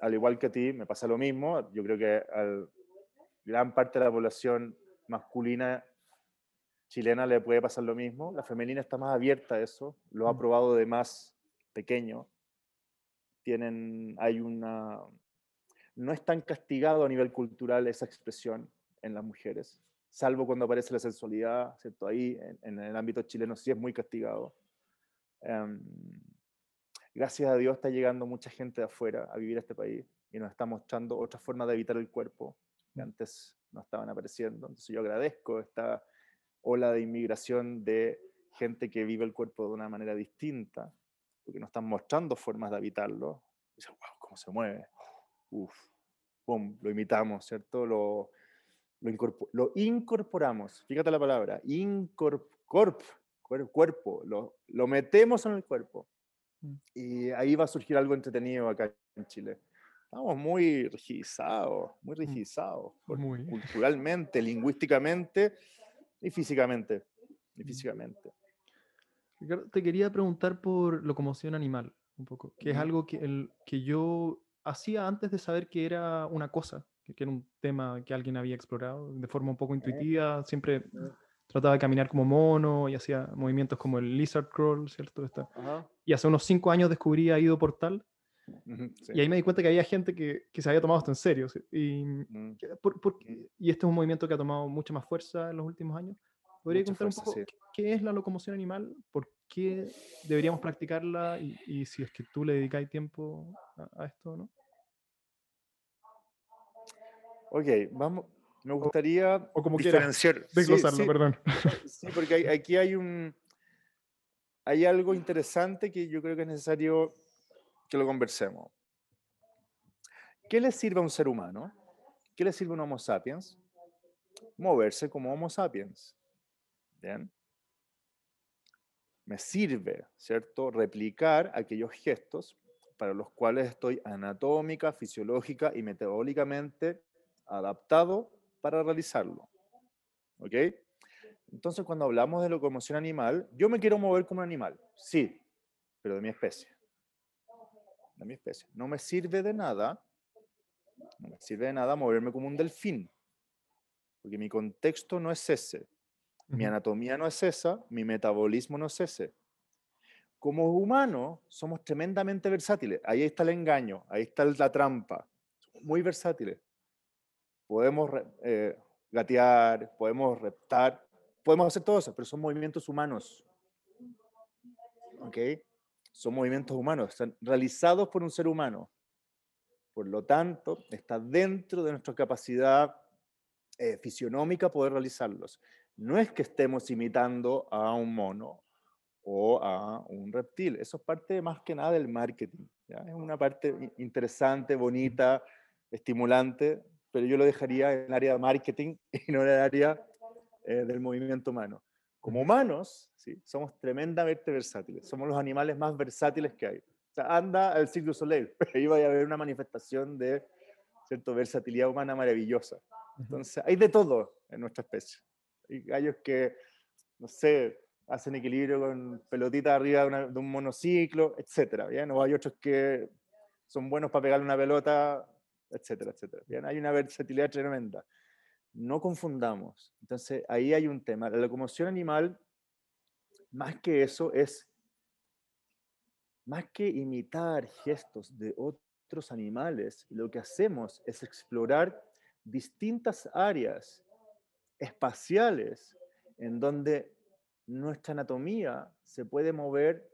al igual que a ti, me pasa lo mismo. Yo creo que a gran parte de la población masculina chilena le puede pasar lo mismo. La femenina está más abierta a eso, lo ha mm. probado de más pequeño. Tienen, hay una, no es tan castigado a nivel cultural esa expresión en las mujeres, salvo cuando aparece la sensualidad, ¿cierto? Ahí en, el ámbito chileno sí es muy castigado. Em, gracias a Dios está llegando mucha gente de afuera a vivir a este país y nos está mostrando otras formas de evitar el cuerpo que antes no estaban apareciendo. Entonces yo agradezco esta ola de inmigración de gente que vive el cuerpo de una manera distinta, porque nos están mostrando formas de habitarlo. Y dicen, wow, cómo se mueve. Uf, pum, lo imitamos, ¿cierto? Lo, lo, incorporamos. Fíjate la palabra, incorpor, cuerpo, lo, lo metemos en el cuerpo. Mm. Y ahí va a surgir algo entretenido acá en Chile. Estamos muy rigidizados, muy mm. rigidizados, culturalmente, lingüísticamente y físicamente. Y mm. físicamente. te quería preguntar por locomoción animal, un poco, que es algo que, el, que yo hacía antes de saber que era una cosa, que, era un tema que alguien había explorado de forma un poco intuitiva, siempre trataba de caminar como mono y hacía movimientos como el lizard crawl, ¿cierto? Esta. Y hace unos cinco años descubrí a Ido Portal. Y ahí me di cuenta que había gente que, que se había tomado esto en serio. Y, mm. por, mm. y este es un movimiento que ha tomado mucha más fuerza en los últimos años. ¿Podría contar un poco qué es la locomoción animal? ¿Por qué deberíamos practicarla? Y, si es que tú le dedicáis tiempo a, esto, ¿no? Ok, vamos. Me gustaría o, como diferenciar. Desglosarlo, perdón. Sí, porque aquí hay un. Hay algo interesante que yo creo que es necesario que lo conversemos. ¿Qué le sirve a un ser humano? ¿Qué le sirve a un Homo sapiens? Moverse como Homo sapiens. ¿Bien? Me sirve, ¿cierto? Replicar aquellos gestos para los cuales estoy anatómica, fisiológica y metabólicamente adaptado para realizarlo. ¿Ok? Entonces, cuando hablamos de locomoción animal, yo me quiero mover como un animal, sí, pero de mi especie. De mi especie. No me sirve de nada no me sirve de nada moverme como un delfín, porque mi contexto no es ese, mi anatomía no es esa, mi metabolismo no es ese. Como humanos somos tremendamente versátiles. Ahí está el engaño, ahí está la trampa. Muy versátiles. Podemos eh, gatear, podemos reptar, podemos hacer todo eso, pero son movimientos humanos. ¿Ok? Son movimientos humanos, están realizados por un ser humano. Por lo tanto, está dentro de nuestra capacidad eh, fisionómica poder realizarlos. No es que estemos imitando a un mono o a un reptil. Eso es parte más que nada del marketing. Es una parte interesante, bonita, estimulante, pero yo lo dejaría en el área de marketing *laughs* y no en el área eh, del movimiento humano. Como humanos, ¿sí? somos tremendamente versátiles. Somos los animales más versátiles que hay anda al Cirque du Soleil, *laughs* ahí va a haber una manifestación de cierto versatilidad humana maravillosa. Entonces, hay de todo en nuestra especie. Hay gallos que, no sé, hacen equilibrio con pelotitas arriba de, un monociclo, etcétera, ¿bien? O hay otros que son buenos para pegarle una pelota, etcétera, etcétera, ¿bien? Hay una versatilidad tremenda. No confundamos. Entonces, ahí hay un tema. La locomoción animal, más que eso, es más que imitar gestos de otros animales, lo que hacemos es explorar distintas áreas espaciales en donde nuestra anatomía se puede mover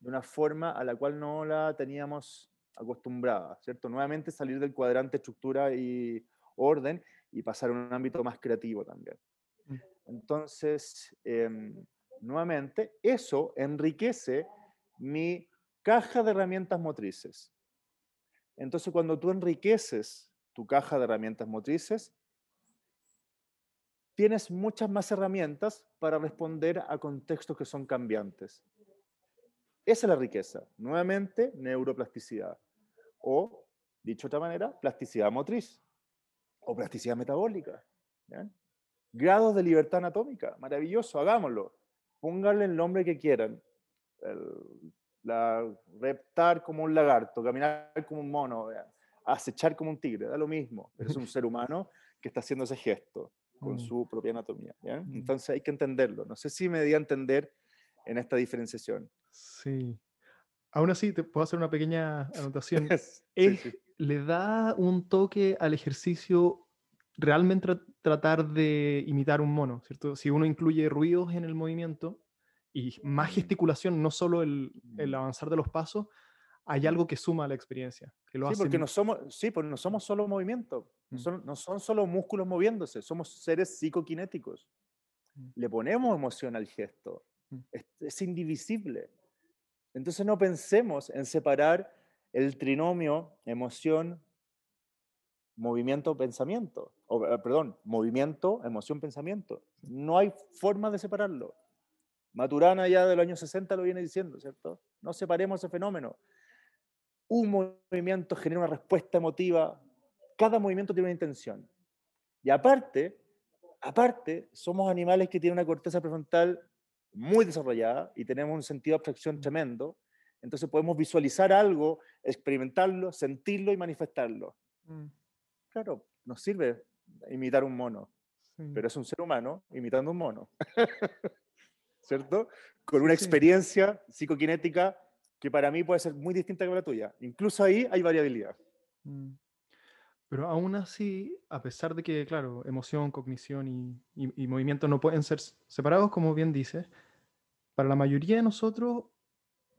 de una forma a la cual no la teníamos acostumbrada, ¿cierto? Nuevamente salir del cuadrante estructura y orden y pasar a un ámbito más creativo también. Mm. Entonces, em, nuevamente, eso enriquece mi caja de herramientas motrices. Entonces, cuando tú enriqueces tu caja de herramientas motrices, tienes muchas más herramientas para responder a contextos que son cambiantes. Esa es la riqueza. Nuevamente, neuroplasticidad. O, dicho de otra manera, plasticidad motriz. O plasticidad metabólica. Grados de libertad anatómica. Maravilloso, hagámoslo. Pónganle el nombre que quieran la, reptar como un lagarto, caminar como un mono, acechar como un tigre, da lo mismo. Es un ser humano que está haciendo ese gesto con mm. su propia anatomía. Mm. Entonces hay que entenderlo. No sé si me di a entender en esta diferenciación. Sí. Aún así, te puedo hacer una pequeña *laughs* anotación. Le da un toque al ejercicio realmente tratar de imitar un mono, ¿cierto? Si uno incluye ruidos en el movimiento, y más gesticulación, no solo el, el, avanzar de los pasos, hay algo que suma a la experiencia. Que lo sí, porque no somos, sí, porque no somos solo movimiento, no mm. son, no son solo músculos moviéndose, somos seres psicoquinéticos. Mm. Le ponemos emoción al gesto, mm. es, es indivisible. Entonces no pensemos en separar el trinomio emoción, movimiento, pensamiento. O, eh, perdón, movimiento, emoción, pensamiento. No hay forma de separarlo. Maturana ya del año 60 lo viene diciendo, ¿cierto? No separemos ese fenómeno. Un movimiento genera una respuesta emotiva, cada movimiento tiene una intención. Y aparte, aparte, somos animales que tienen una corteza prefrontal muy desarrollada y tenemos un sentido de abstracción tremendo. Entonces podemos visualizar algo, experimentarlo, sentirlo y manifestarlo. Mm. Claro, nos sirve imitar un mono, pero es un ser humano imitando un mono. *laughs* ¿cierto? Con una experiencia psicoquinética que para mí puede ser muy distinta que la tuya. Incluso ahí hay variabilidad. Mm. Pero aún así, a pesar de que, claro, emoción, cognición y, y movimiento no pueden ser separados, como bien dices, para la mayoría de nosotros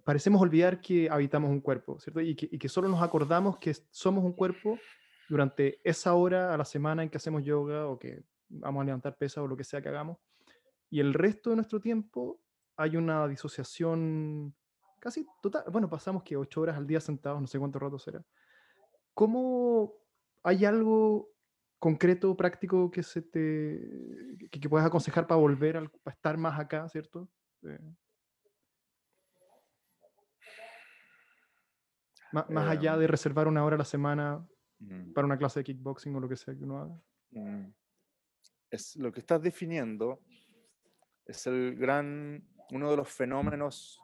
parecemos olvidar que habitamos un cuerpo, ¿cierto? Y que, y que, solo nos acordamos que somos un cuerpo durante esa hora a la semana en que hacemos yoga o que vamos a levantar pesas o lo que sea que hagamos. Y el resto de nuestro tiempo hay una disociación casi total. Bueno, pasamos que ocho horas al día sentados, no sé cuánto rato será. ¿Cómo hay algo concreto, práctico que se te que, que puedas aconsejar para volver a, estar más acá, ¿cierto? Más, allá em. de reservar una hora a la semana mm. para una clase de kickboxing o lo que sea que uno haga. Mm. Es, lo que estás definiendo es el gran, uno de los fenómenos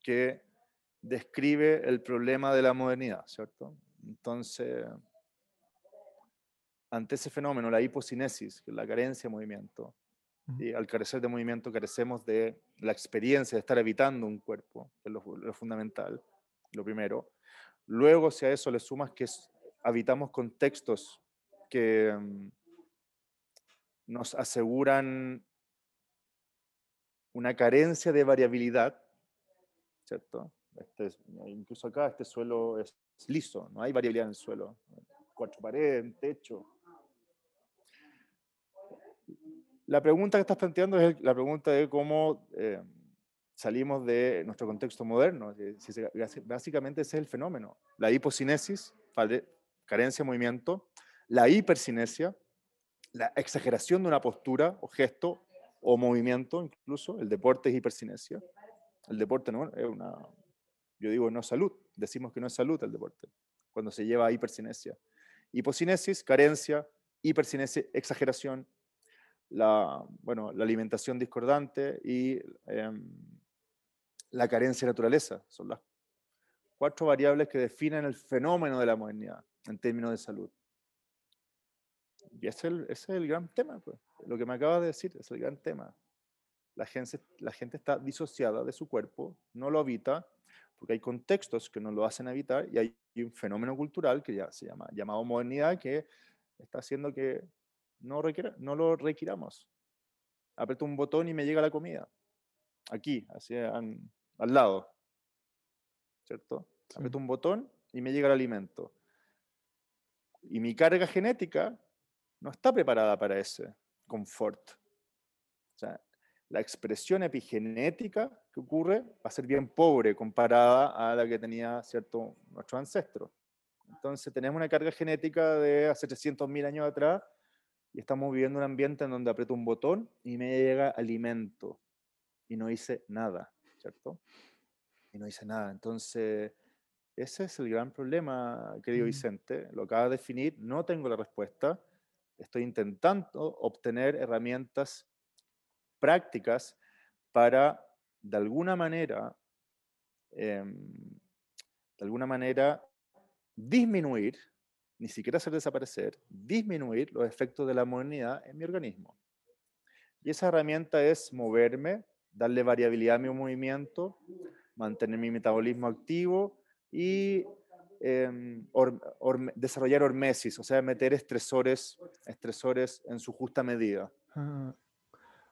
que describe el problema de la modernidad, ¿cierto? Entonces, ante ese fenómeno, la hipocinesis, la carencia de movimiento, y al carecer de movimiento carecemos de la experiencia de estar habitando un cuerpo, que es lo fundamental, lo primero. Luego, si a eso le sumas que habitamos contextos que mm, nos aseguran una carencia de variabilidad, ¿cierto? Este incluso acá este suelo es liso, no hay variabilidad en el suelo. Cuatro paredes, techo. La pregunta que estás planteando es la pregunta de cómo eh, salimos de nuestro contexto moderno. Básicamente ese es el fenómeno. La hipocinesis, carencia de movimiento, la hipercinesia, la exageración de una postura o gesto o movimiento incluso, el deporte es hipercinesia. El deporte no es una, yo digo no es salud, decimos que no es salud el deporte, cuando se lleva a hipercinesia. Hipocinesis, carencia, hipercinesia, exageración, la, bueno, la alimentación discordante y em, la carencia de naturaleza. Son las cuatro variables que definen el fenómeno de la modernidad en términos de salud. Y ese es el, gran tema, pues. lo que me acabas de decir, es el gran tema. La gente, la gente está disociada de su cuerpo, no lo habita, porque hay contextos que no lo hacen habitar y hay un fenómeno cultural que ya se llama llamado modernidad que está haciendo que no, no lo requiramos. Aprieto un botón y me llega la comida. Aquí, así al lado. ¿Cierto? Aprieto un botón y me llega el alimento. Y mi carga genética no está preparada para ese confort. O sea, la expresión epigenética que ocurre va a ser bien pobre comparada a la que tenía cierto nuestro ancestro. Entonces tenemos una carga genética de hace 300.000 años atrás y estamos viviendo un ambiente en donde aprieto un botón y me llega alimento y no hice nada. ¿cierto? Y no dice nada. Entonces, ese es el gran problema, querido. Vicente. Lo acaba de definir, no tengo la respuesta. Estoy intentando obtener herramientas prácticas para, de alguna manera, em, de alguna manera, disminuir, ni siquiera hacer desaparecer, disminuir los efectos de la modernidad en mi organismo. Y esa herramienta es moverme, darle variabilidad a mi movimiento, mantener mi metabolismo activo y em, desarrollar hormesis, o sea, meter estresores, estresores en su justa medida. Ah,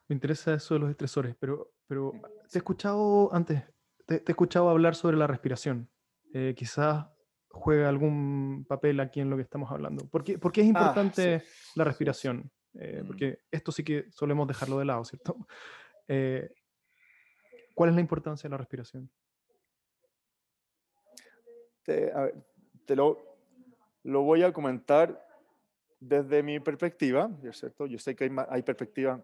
me interesa eso de los estresores, pero, pero te he escuchado antes, te, he escuchado hablar sobre la respiración. Eh, quizás juega algún papel aquí en lo que estamos hablando. ¿Por qué, es ah, importante la respiración? Eh, mm. porque esto sí que solemos dejarlo de lado, ¿cierto? *laughs* Eh, ¿Cuál es la importancia de la respiración? Te, lo, lo, voy a comentar desde mi perspectiva, ¿cierto? Yo sé que hay, hay perspectivas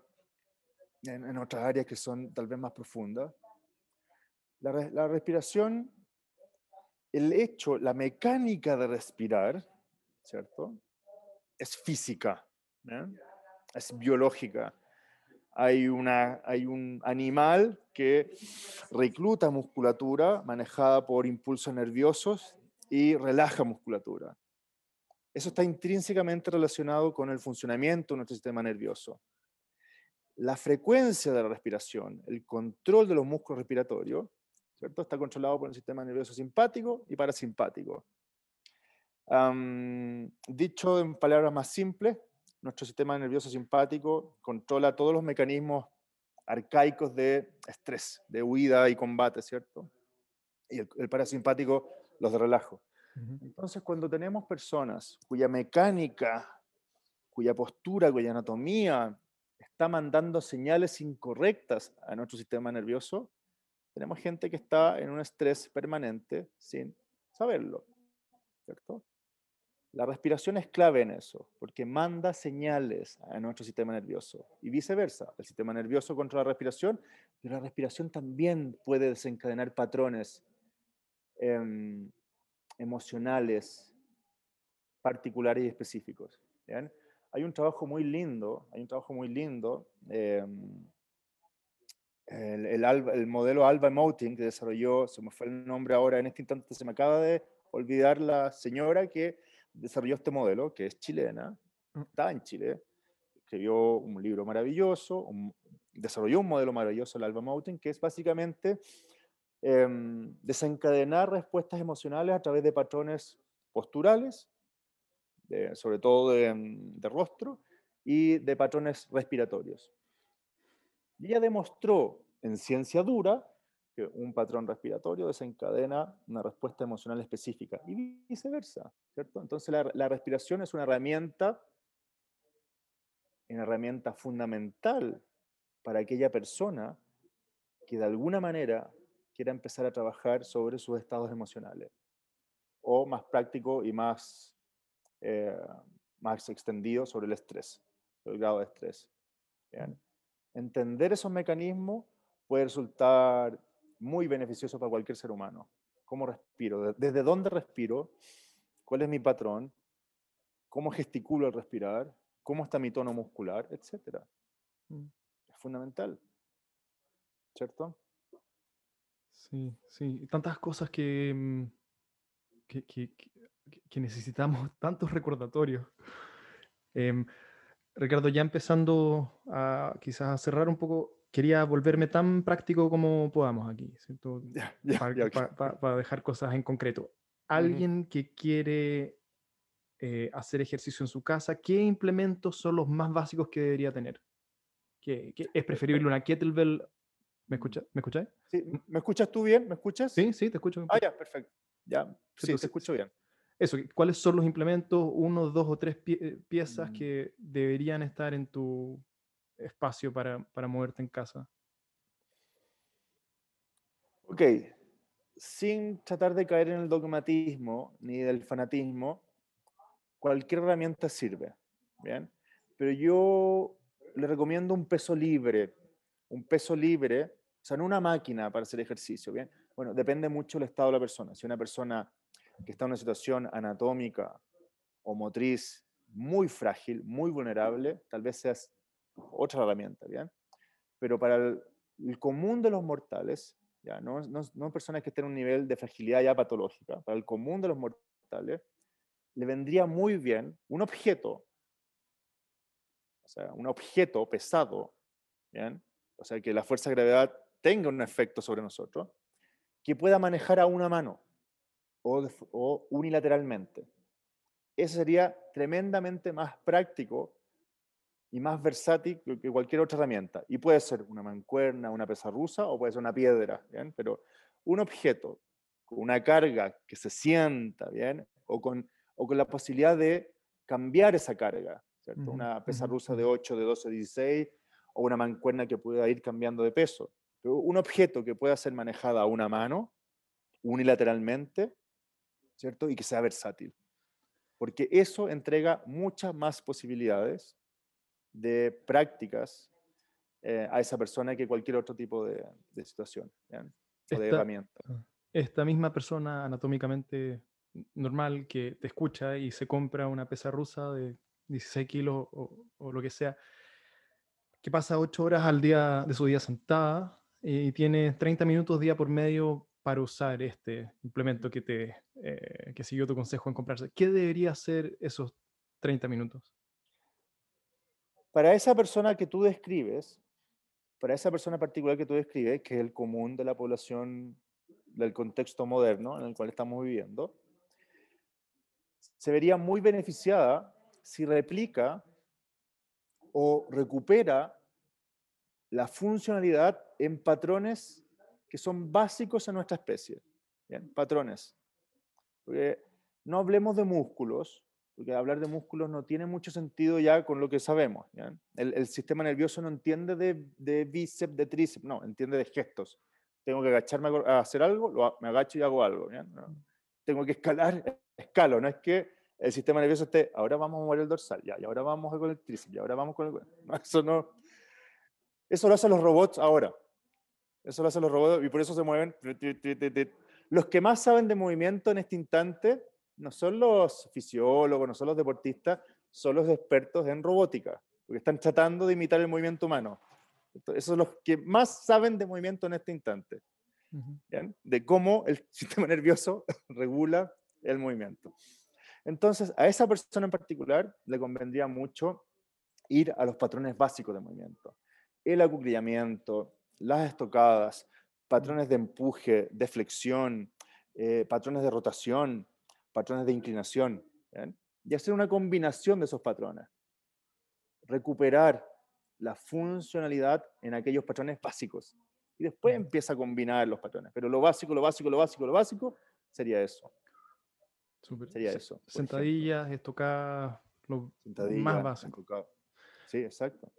en, en, otras áreas que son tal vez más profundas. La, la respiración, el hecho, la mecánica de respirar, ¿cierto? Es física, es biológica hay, una, hay un animal que recluta musculatura manejada por impulsos nerviosos y relaja musculatura. Eso está intrínsecamente relacionado con el funcionamiento de nuestro sistema nervioso. La frecuencia de la respiración, el control de los músculos respiratorios, ¿cierto? está controlado por el sistema nervioso simpático y parasimpático. dicho en palabras más simples, nuestro sistema nervioso simpático controla todos los mecanismos arcaicos de estrés, de huida y combate, ¿cierto? Y el, parasimpático los de relajo. Entonces, cuando tenemos personas cuya mecánica, cuya postura, cuya anatomía está mandando señales incorrectas a nuestro sistema nervioso, tenemos gente que está en un estrés permanente sin saberlo, ¿cierto? La respiración es clave en eso, porque manda señales a nuestro sistema nervioso y viceversa. El sistema nervioso controla la respiración, pero la respiración también puede desencadenar patrones em, emocionales particulares y específicos. Hay un trabajo muy lindo, hay un trabajo muy lindo, em, el, el, modelo Alba Emoting que desarrolló, se me fue el nombre ahora en este instante, se me acaba de olvidar la señora que desarrolló este modelo, que es chilena, mm. está en Chile, escribió un libro maravilloso, desarrolló un modelo maravilloso, el Alba Mountain, que es básicamente em, desencadenar respuestas emocionales a través de patrones posturales, sobre todo de, de, rostro, y de patrones respiratorios. Y ella demostró en ciencia dura que un patrón respiratorio desencadena una respuesta emocional específica y viceversa, ¿cierto? Entonces la, respiración es una herramienta, una herramienta fundamental para aquella persona que de alguna manera quiera empezar a trabajar sobre sus estados emocionales o más práctico y más, eh, más extendido sobre el estrés, el grado de estrés. Entender esos mecanismos puede resultar muy beneficioso para cualquier ser humano. ¿Cómo respiro? ¿Desde dónde respiro? ¿Cuál es mi patrón? ¿Cómo gesticulo al respirar? ¿Cómo está mi tono muscular? Etcétera. Mm. Es fundamental. ¿Cierto? Sí, sí. Tantas cosas que, mm, que, que, necesitamos, *laughs* tantos recordatorios. Em, Ricardo, ya empezando a quizás a cerrar un poco, quería volverme tan práctico como podamos aquí, ¿cierto? *laughs* Para dejar cosas en concreto. Alguien que quiere eh, hacer ejercicio en su casa, ¿qué implementos son los más básicos que debería tener? ¿Qué, es preferible una kettlebell? ¿Me, escucha, ¿Me escucháis? Sí, ¿Me escuchas tú bien? ¿Me escuchas? Sí, sí, te escucho. Ah, ya, perfecto. Ya, sí, te escucho bien. Eso, ¿cuáles son los implementos, uno, dos o tres eh, piezas mm. que deberían estar en tu, espacio para, para moverte en casa? Ok, sin tratar de caer en el dogmatismo ni del fanatismo, cualquier herramienta sirve, ¿bien? Pero yo le recomiendo un peso libre, un peso libre, o sea, no una máquina para hacer ejercicio, ¿bien? Bueno, depende mucho del estado de la persona. Si una persona que está en una situación anatómica o motriz muy frágil, muy vulnerable, tal vez sea otra herramienta, ¿bien? Pero para el, común de los mortales, ya, no, no, personas que estén en un nivel de fragilidad ya patológica, para el común de los mortales, le vendría muy bien un objeto, o sea, un objeto pesado, ¿bien? O sea, que la fuerza de gravedad tenga un efecto sobre nosotros, que pueda manejar a una mano o, o unilateralmente. Eso sería tremendamente más práctico y más versátil que cualquier otra herramienta. Y puede ser una mancuerna, una pesa rusa o puede ser una piedra, ¿bien? Pero un objeto con una carga que se sienta, ¿bien? O con, o con la posibilidad de cambiar esa carga, ¿cierto? Una pesa rusa de 8, de 12, de 16 o una mancuerna que pueda ir cambiando de peso. Pero un objeto que pueda ser manejada a una mano, unilateralmente, ¿cierto? Y que sea versátil. Porque eso entrega muchas más posibilidades de prácticas eh, a esa persona que cualquier otro tipo de, situación o de herramienta. Ah, esta misma persona anatómicamente normal que te escucha y se compra una pesa rusa de 16 kilos o, lo que sea, que pasa 8 horas al día de su día sentada y tiene 30 minutos día por medio para usar este implemento que te eh, que siguió tu consejo en comprarse. ¿Qué debería hacer esos 30 minutos? Para esa persona que tú describes, para esa persona particular que tú describes, que es el común de la población del contexto moderno en el cual estamos viviendo, se vería muy beneficiada si replica o recupera la funcionalidad en patrones que son básicos en nuestra especie. Patrones. Porque no hablemos de músculos, porque hablar de músculos no tiene mucho sentido ya con lo que sabemos. El, sistema nervioso no entiende de, de bíceps, de tríceps, no, entiende de gestos. Tengo que agacharme a hacer algo, me agacho y hago algo. Tengo que escalar, *laughs* escalo, no es que el sistema nervioso esté, ahora vamos a mover el dorsal, ya, y ahora vamos con el tríceps, y ahora vamos con el... No, eso no... Eso lo hacen los robots ahora. Eso lo hacen los robots y por eso se mueven. Los que más saben de movimiento en este instante no son los fisiólogos, no son los deportistas, son los expertos en robótica, porque están tratando de imitar el movimiento humano. Esos son los que más saben de movimiento en este instante, de cómo el *laughs* sistema nervioso *laughs* regula el movimiento. Entonces, a esa persona en particular le convendría mucho ir a los patrones básicos de movimiento. El acuclillamiento, las estocadas, patrones de empuje, de flexión, eh, patrones de rotación, patrones de inclinación, y hacer una combinación de esos patrones. Recuperar la funcionalidad en aquellos patrones básicos. Y después empieza a combinar los patrones. Pero lo básico, lo básico, lo básico, lo básico sería eso. Sería eso. Sentadillas, estocadas, lo más básico. Sí, exacto.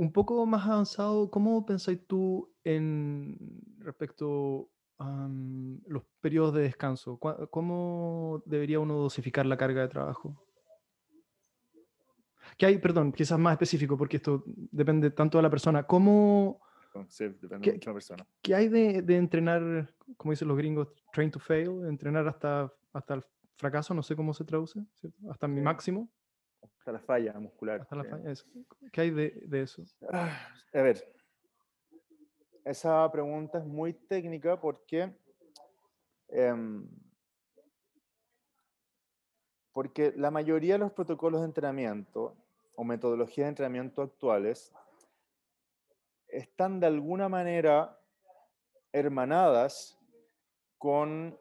Un poco más avanzado, ¿cómo pensáis tú en respecto los periodos de descanso? ¿Cómo debería uno dosificar la carga de trabajo? ¿Qué hay, perdón, quizás más específico, porque esto depende tanto de la persona. ¿Cómo... Sí, depende de la persona. ¿Qué hay de, entrenar, como dicen los gringos, train to fail, entrenar hasta, hasta el fracaso, no sé cómo se traduce, hasta mi máximo? Hasta la falla muscular. Hasta la falla, ¿Qué hay de, de eso? Ah, a ver, esa pregunta es muy técnica porque, em, porque la mayoría de los protocolos de entrenamiento o metodologías de entrenamiento actuales están de alguna manera hermanadas con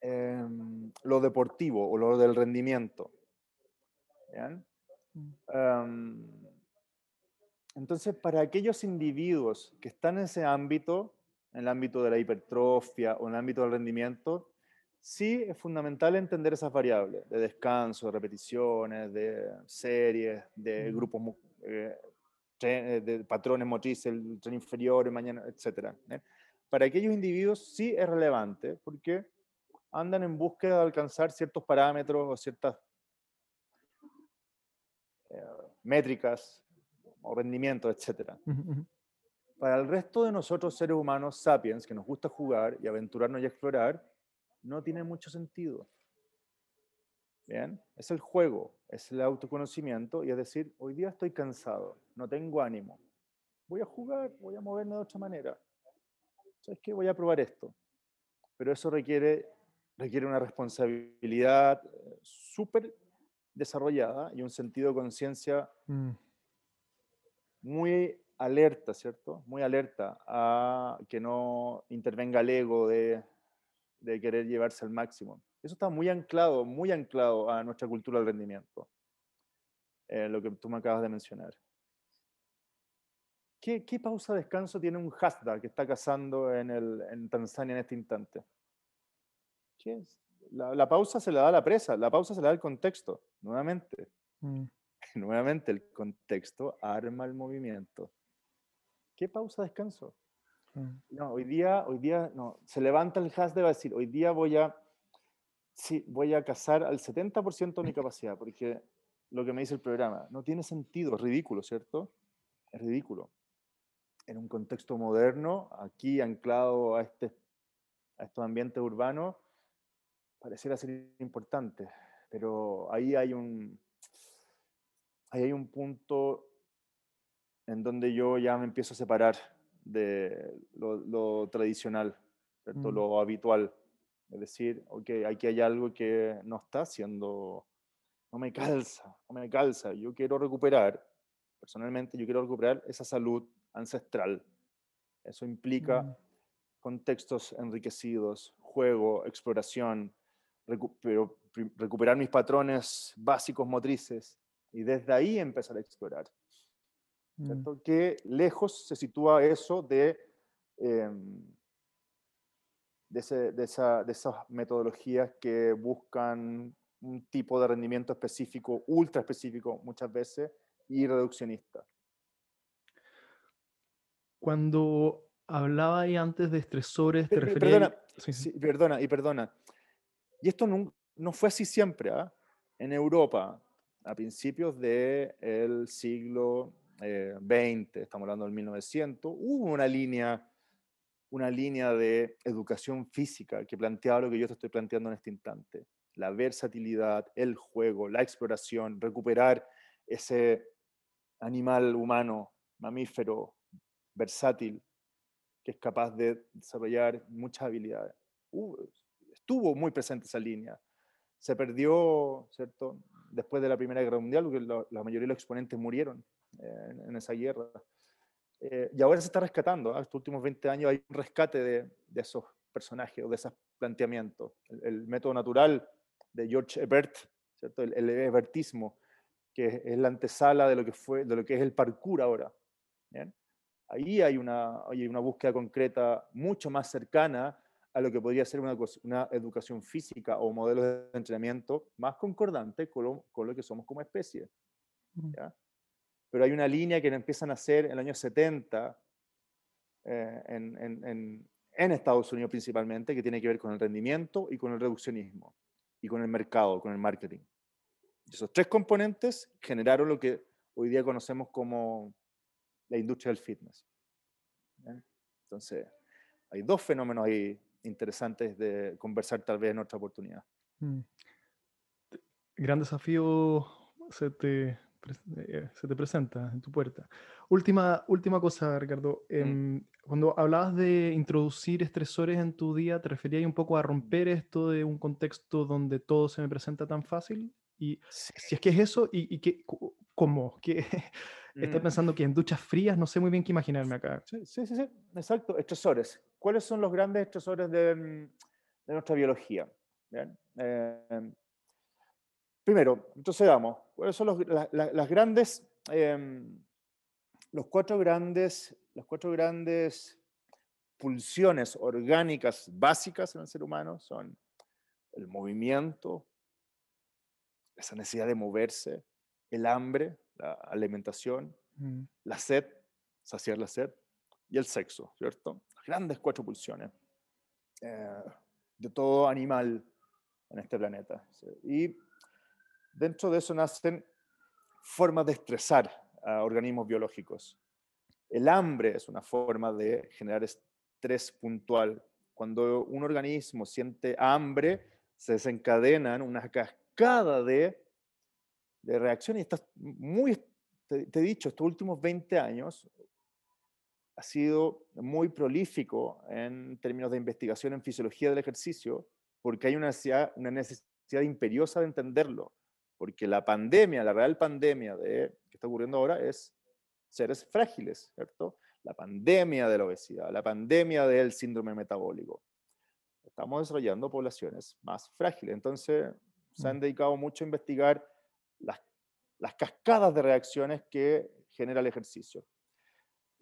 em, lo deportivo o lo del rendimiento. ¿Bien? Mm. Em, entonces, para aquellos individuos que están en ese ámbito, en el ámbito de la hipertrofia o en el ámbito del rendimiento, sí es fundamental entender esas variables de descanso, de repeticiones, de series, de grupos, eh, eh, de patrones motrices, el tren inferior, mañana, etc. ¿eh? Para aquellos individuos sí es relevante porque andan en búsqueda de alcanzar ciertos parámetros o ciertas métricas o rendimiento, etc. Para el resto de nosotros seres humanos sapiens, que nos gusta jugar y aventurarnos y explorar, no tiene mucho sentido. Bien, es el juego, es el autoconocimiento y es decir, hoy día estoy cansado, no tengo ánimo. Voy a jugar, voy a moverme de otra manera. ¿Sabes qué? Voy a probar esto. Pero eso requiere, requiere una responsabilidad eh, súper desarrollada y un sentido de conciencia mm muy alerta, ¿cierto? Muy alerta a que no intervenga el ego de, querer llevarse al máximo. Eso está muy anclado, muy anclado a nuestra cultura del rendimiento, eh, lo que tú me acabas de mencionar. ¿Qué, pausa de descanso tiene un Hasda que está cazando en, el, Tanzania en este instante? ¿Qué es? La, pausa se la da a la presa, la pausa se la da el contexto, nuevamente. Mm. *laughs* nuevamente el contexto arma el movimiento. ¿Qué pausa descanso? Mm. No, hoy día, hoy día, no, se levanta el has de decir, hoy día voy a, sí, voy a cazar al 70% de mi *laughs* capacidad, porque lo que me dice el programa no tiene sentido, es ridículo, ¿cierto? Es ridículo. En un contexto moderno, aquí anclado a, este, a estos ambientes urbanos, pareciera ser importante, pero ahí hay un, ahí hay un punto en donde yo ya me empiezo a separar de lo, tradicional, mm. lo habitual. Es decir, ok, aquí hay algo que no está haciendo, no me calza, no me calza. Yo quiero recuperar, personalmente, yo quiero recuperar esa salud ancestral. Eso implica mm. contextos enriquecidos, juego, exploración, pero recuperar mis patrones básicos motrices y desde ahí empezar a explorar. Mm. Que lejos se sitúa eso de, em, de, de, esa, de esas metodologías que buscan un tipo de rendimiento específico, ultra específico muchas veces, y reduccionista. Cuando hablaba ahí antes de estresores, te refería... Perdona, perdona, y perdona. Y esto no, fue así siempre. ¿ah? En Europa, a principios del siglo XX, eh, estamos hablando del 1900, hubo una línea, una línea de educación física que planteaba lo que yo te estoy planteando en este instante. La versatilidad, el juego, la exploración, recuperar ese animal humano, mamífero, versátil, que es capaz de desarrollar muchas habilidades. Uh, estuvo muy presente esa línea. Se perdió, ¿cierto? Después de la Primera Guerra Mundial, porque la, mayoría de los exponentes murieron eh, en, esa guerra. Eh, y ahora se está rescatando. ¿ah? Estos últimos 20 años hay un rescate de, esos personajes o de esos planteamientos. El, método natural de George Ebert, ¿cierto? El, el Ebertismo, que es la antesala de lo que, fue, de lo que es el parkour ahora. ¿bien? Ahí hay una, hay una búsqueda concreta mucho más cercana a lo que podría ser una, una educación física o modelos de entrenamiento más concordante con lo, con lo que somos como especie. Mm. ¿ya? Pero hay una línea que empiezan a hacer en el año 70 eh, en, en, en, Estados Unidos principalmente, que tiene que ver con el rendimiento y con el reduccionismo, y con el mercado, con el marketing. Esos tres componentes generaron lo que hoy día conocemos como la industria del fitness. Entonces, hay dos fenómenos ahí interesantes de conversar tal vez en otra oportunidad. Mm. Gran desafío se te, eh, se te presenta en tu puerta. Última, última cosa, Ricardo. Mm. Em, cuando hablabas de introducir estresores en tu día, ¿te referías un poco a romper esto de un contexto donde todo se me presenta tan fácil? Y si es que es eso, ¿y, y qué, cómo? ¿Qué, *laughs* Estoy mm. pensando que en duchas frías no sé muy bien qué imaginarme acá. Sí, sí, sí, exacto. Estresores. ¿Cuáles son los grandes estresores de, mm, nuestra biología? Em, primero, entonces vamos, ¿cuáles son los, las grandes, em, los cuatro grandes, las cuatro grandes pulsiones orgánicas básicas en el ser humano? Son el movimiento, esa necesidad de moverse, el hambre, la alimentación, mm. la sed, saciar la sed, y el sexo, ¿cierto? Grandes cuatro pulsiones eh, de todo animal en este planeta. Y dentro de eso nacen formas de estresar a organismos biológicos. El hambre es una forma de generar estrés puntual. Cuando un organismo siente hambre, se desencadenan una cascada de de reacción y muy, te, he dicho, estos últimos 20 años ha sido muy prolífico en términos de investigación en fisiología del ejercicio, porque hay una necesidad, una necesidad imperiosa de entenderlo, porque la pandemia, la real pandemia de, que está ocurriendo ahora es seres frágiles, ¿cierto? La pandemia de la obesidad, la pandemia del síndrome metabólico. Estamos desarrollando poblaciones más frágiles, entonces se han mm. dedicado mucho a investigar las, las cascadas de reacciones que genera el ejercicio.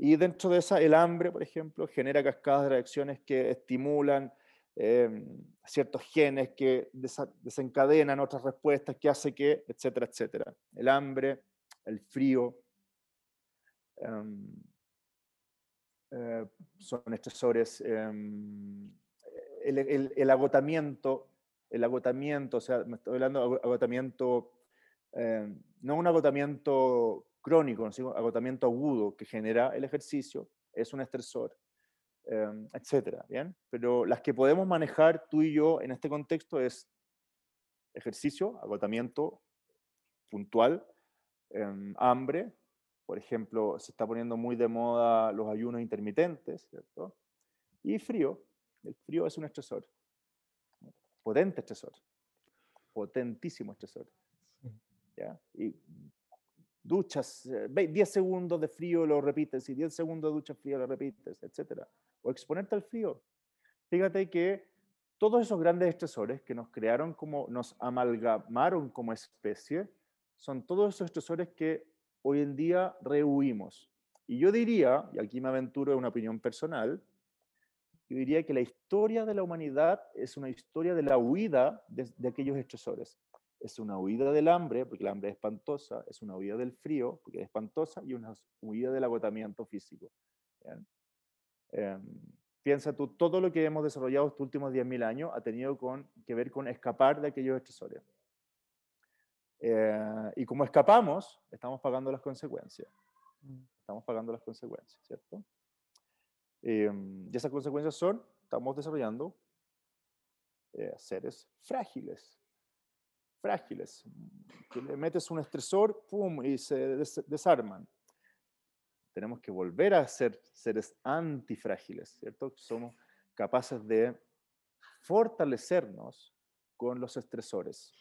Y dentro de esa, el hambre, por ejemplo, genera cascadas de reacciones que estimulan em, ciertos genes, que desencadenan otras respuestas, que hace que, etcétera, etcétera. El hambre, el frío, em, eh, son estresores, em, el, agotamiento, el agotamiento, o sea, me estoy hablando de agotamiento no un agotamiento crónico, sino agotamiento agudo que genera el ejercicio, es un estresor, eh, etcétera, ¿bien? Pero las que podemos manejar tú y yo en este contexto es ejercicio, agotamiento puntual, em, hambre, por ejemplo, se está poniendo muy de moda los ayunos intermitentes, ¿cierto? Y frío, el frío es un estresor, potente estresor, potentísimo estresor. Y duchas, 10 eh, segundos de frío lo repites y 10 segundos de ducha fría lo repites, etc. O exponerte al frío. Fíjate que todos esos grandes estresores que nos crearon como, nos amalgamaron como especie, son todos esos estresores que hoy en día rehuimos. Y yo diría, y aquí me aventuro en una opinión personal, yo diría que la historia de la humanidad es una historia de la huida de, aquellos estresores. Es una huida del hambre, porque el hambre es espantosa, es una huida del frío, porque es espantosa, y una huida del agotamiento físico. Em, piensa tú, todo lo que hemos desarrollado estos últimos 10.000 años ha tenido con, que ver con escapar de aquellos estresores. Eh, y como escapamos, estamos pagando las consecuencias. Mm. Estamos pagando las consecuencias, ¿cierto? Em, y esas consecuencias son, estamos desarrollando eh, seres frágiles, frágiles, que le metes un estresor, ¡pum!, y se desarman. Tenemos que volver a ser seres antifrágiles, ¿cierto? Somos capaces de fortalecernos con los estresores,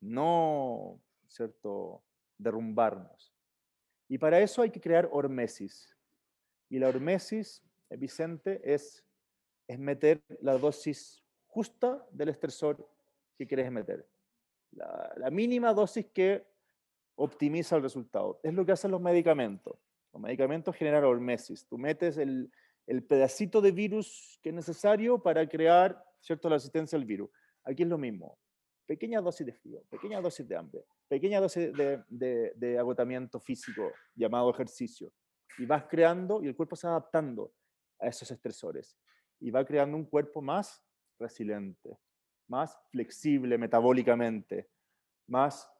no, ¿cierto?, derrumbarnos. Y para eso hay que crear hormesis. Y la hormesis Vicente, es, es meter la dosis justa del estresor que quieres meter. La, mínima dosis que optimiza el resultado. Es lo que hacen los medicamentos. Los medicamentos generan hormesis. Tú metes el, pedacito de virus que es necesario para crear ¿cierto? la resistencia al virus. Aquí es lo mismo. Pequeña dosis de frío, pequeña dosis de hambre, pequeña dosis de, de, de agotamiento físico llamado ejercicio. Y vas creando y el cuerpo se va adaptando a esos estresores y va creando un cuerpo más resiliente, más flexible metabólicamente, más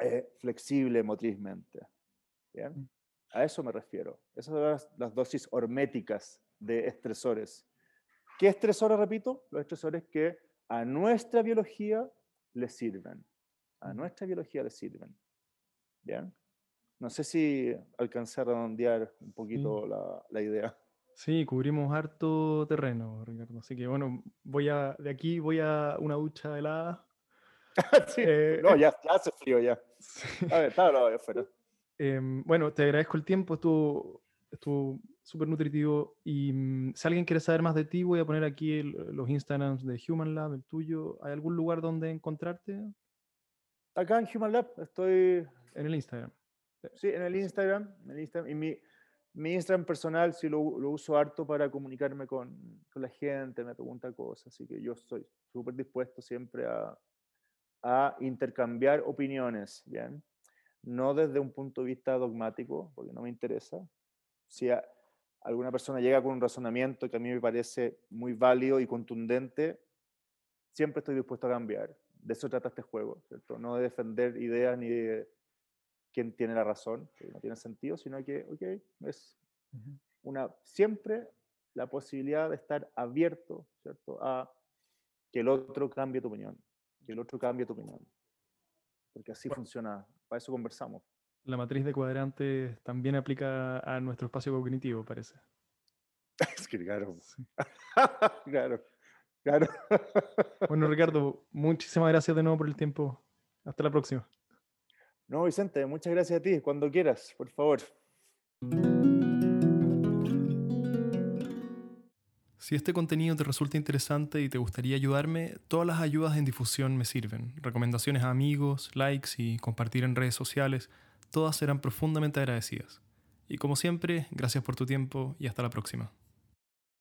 eh, flexible motrizmente. ¿Bien? Mm. A eso me refiero. Esas son las, las, dosis horméticas de estresores. ¿Qué estresores, repito? Los estresores que a nuestra biología le sirven. A mm. nuestra biología le sirven. ¿Bien? No sé si alcancé a redondear un poquito la, la idea. Sí, cubrimos harto terreno, Ricardo. Así que bueno, voy a, de aquí voy a una ducha helada. *laughs* sí. Eh, no, ya, *laughs* hace frío ya. A ver, está afuera. Em, bueno, te agradezco el tiempo, estuvo estuvo súper nutritivo. Y mm, si alguien quiere saber más de ti, voy a poner aquí los Instagrams de Human Lab, el tuyo. ¿Hay algún lugar donde encontrarte? Acá en Human Lab estoy. En el Instagram. Sí, en el Instagram. En el Instagram. Y mi, mi Instagram personal sí lo, lo uso harto para comunicarme con, con, la gente, me pregunta cosas, así que yo estoy súper dispuesto siempre a, a, intercambiar opiniones, ¿bien? No desde un punto de vista dogmático, porque no me interesa. Si alguna persona llega con un razonamiento que a mí me parece muy válido y contundente, siempre estoy dispuesto a cambiar. De eso trata este juego, ¿cierto? No de defender ideas ni de quién tiene la razón, que no tiene sentido, sino que, ok, es una, siempre la posibilidad de estar abierto, ¿cierto? A que el otro cambie tu opinión, que el otro cambie tu opinión. Porque así funciona, para eso conversamos. La matriz de cuadrantes también aplica a nuestro espacio cognitivo, parece. *laughs* es que claro. *laughs* claro, claro. bueno, Ricardo, muchísimas gracias de nuevo por el tiempo. Hasta la próxima. No, Vicente, muchas gracias a ti. Cuando quieras, por favor. Si este contenido te resulta interesante y te gustaría ayudarme, todas las ayudas en difusión me sirven. Recomendaciones a amigos, likes y compartir en redes sociales, todas serán profundamente agradecidas. Y como siempre, gracias por tu tiempo y hasta la próxima.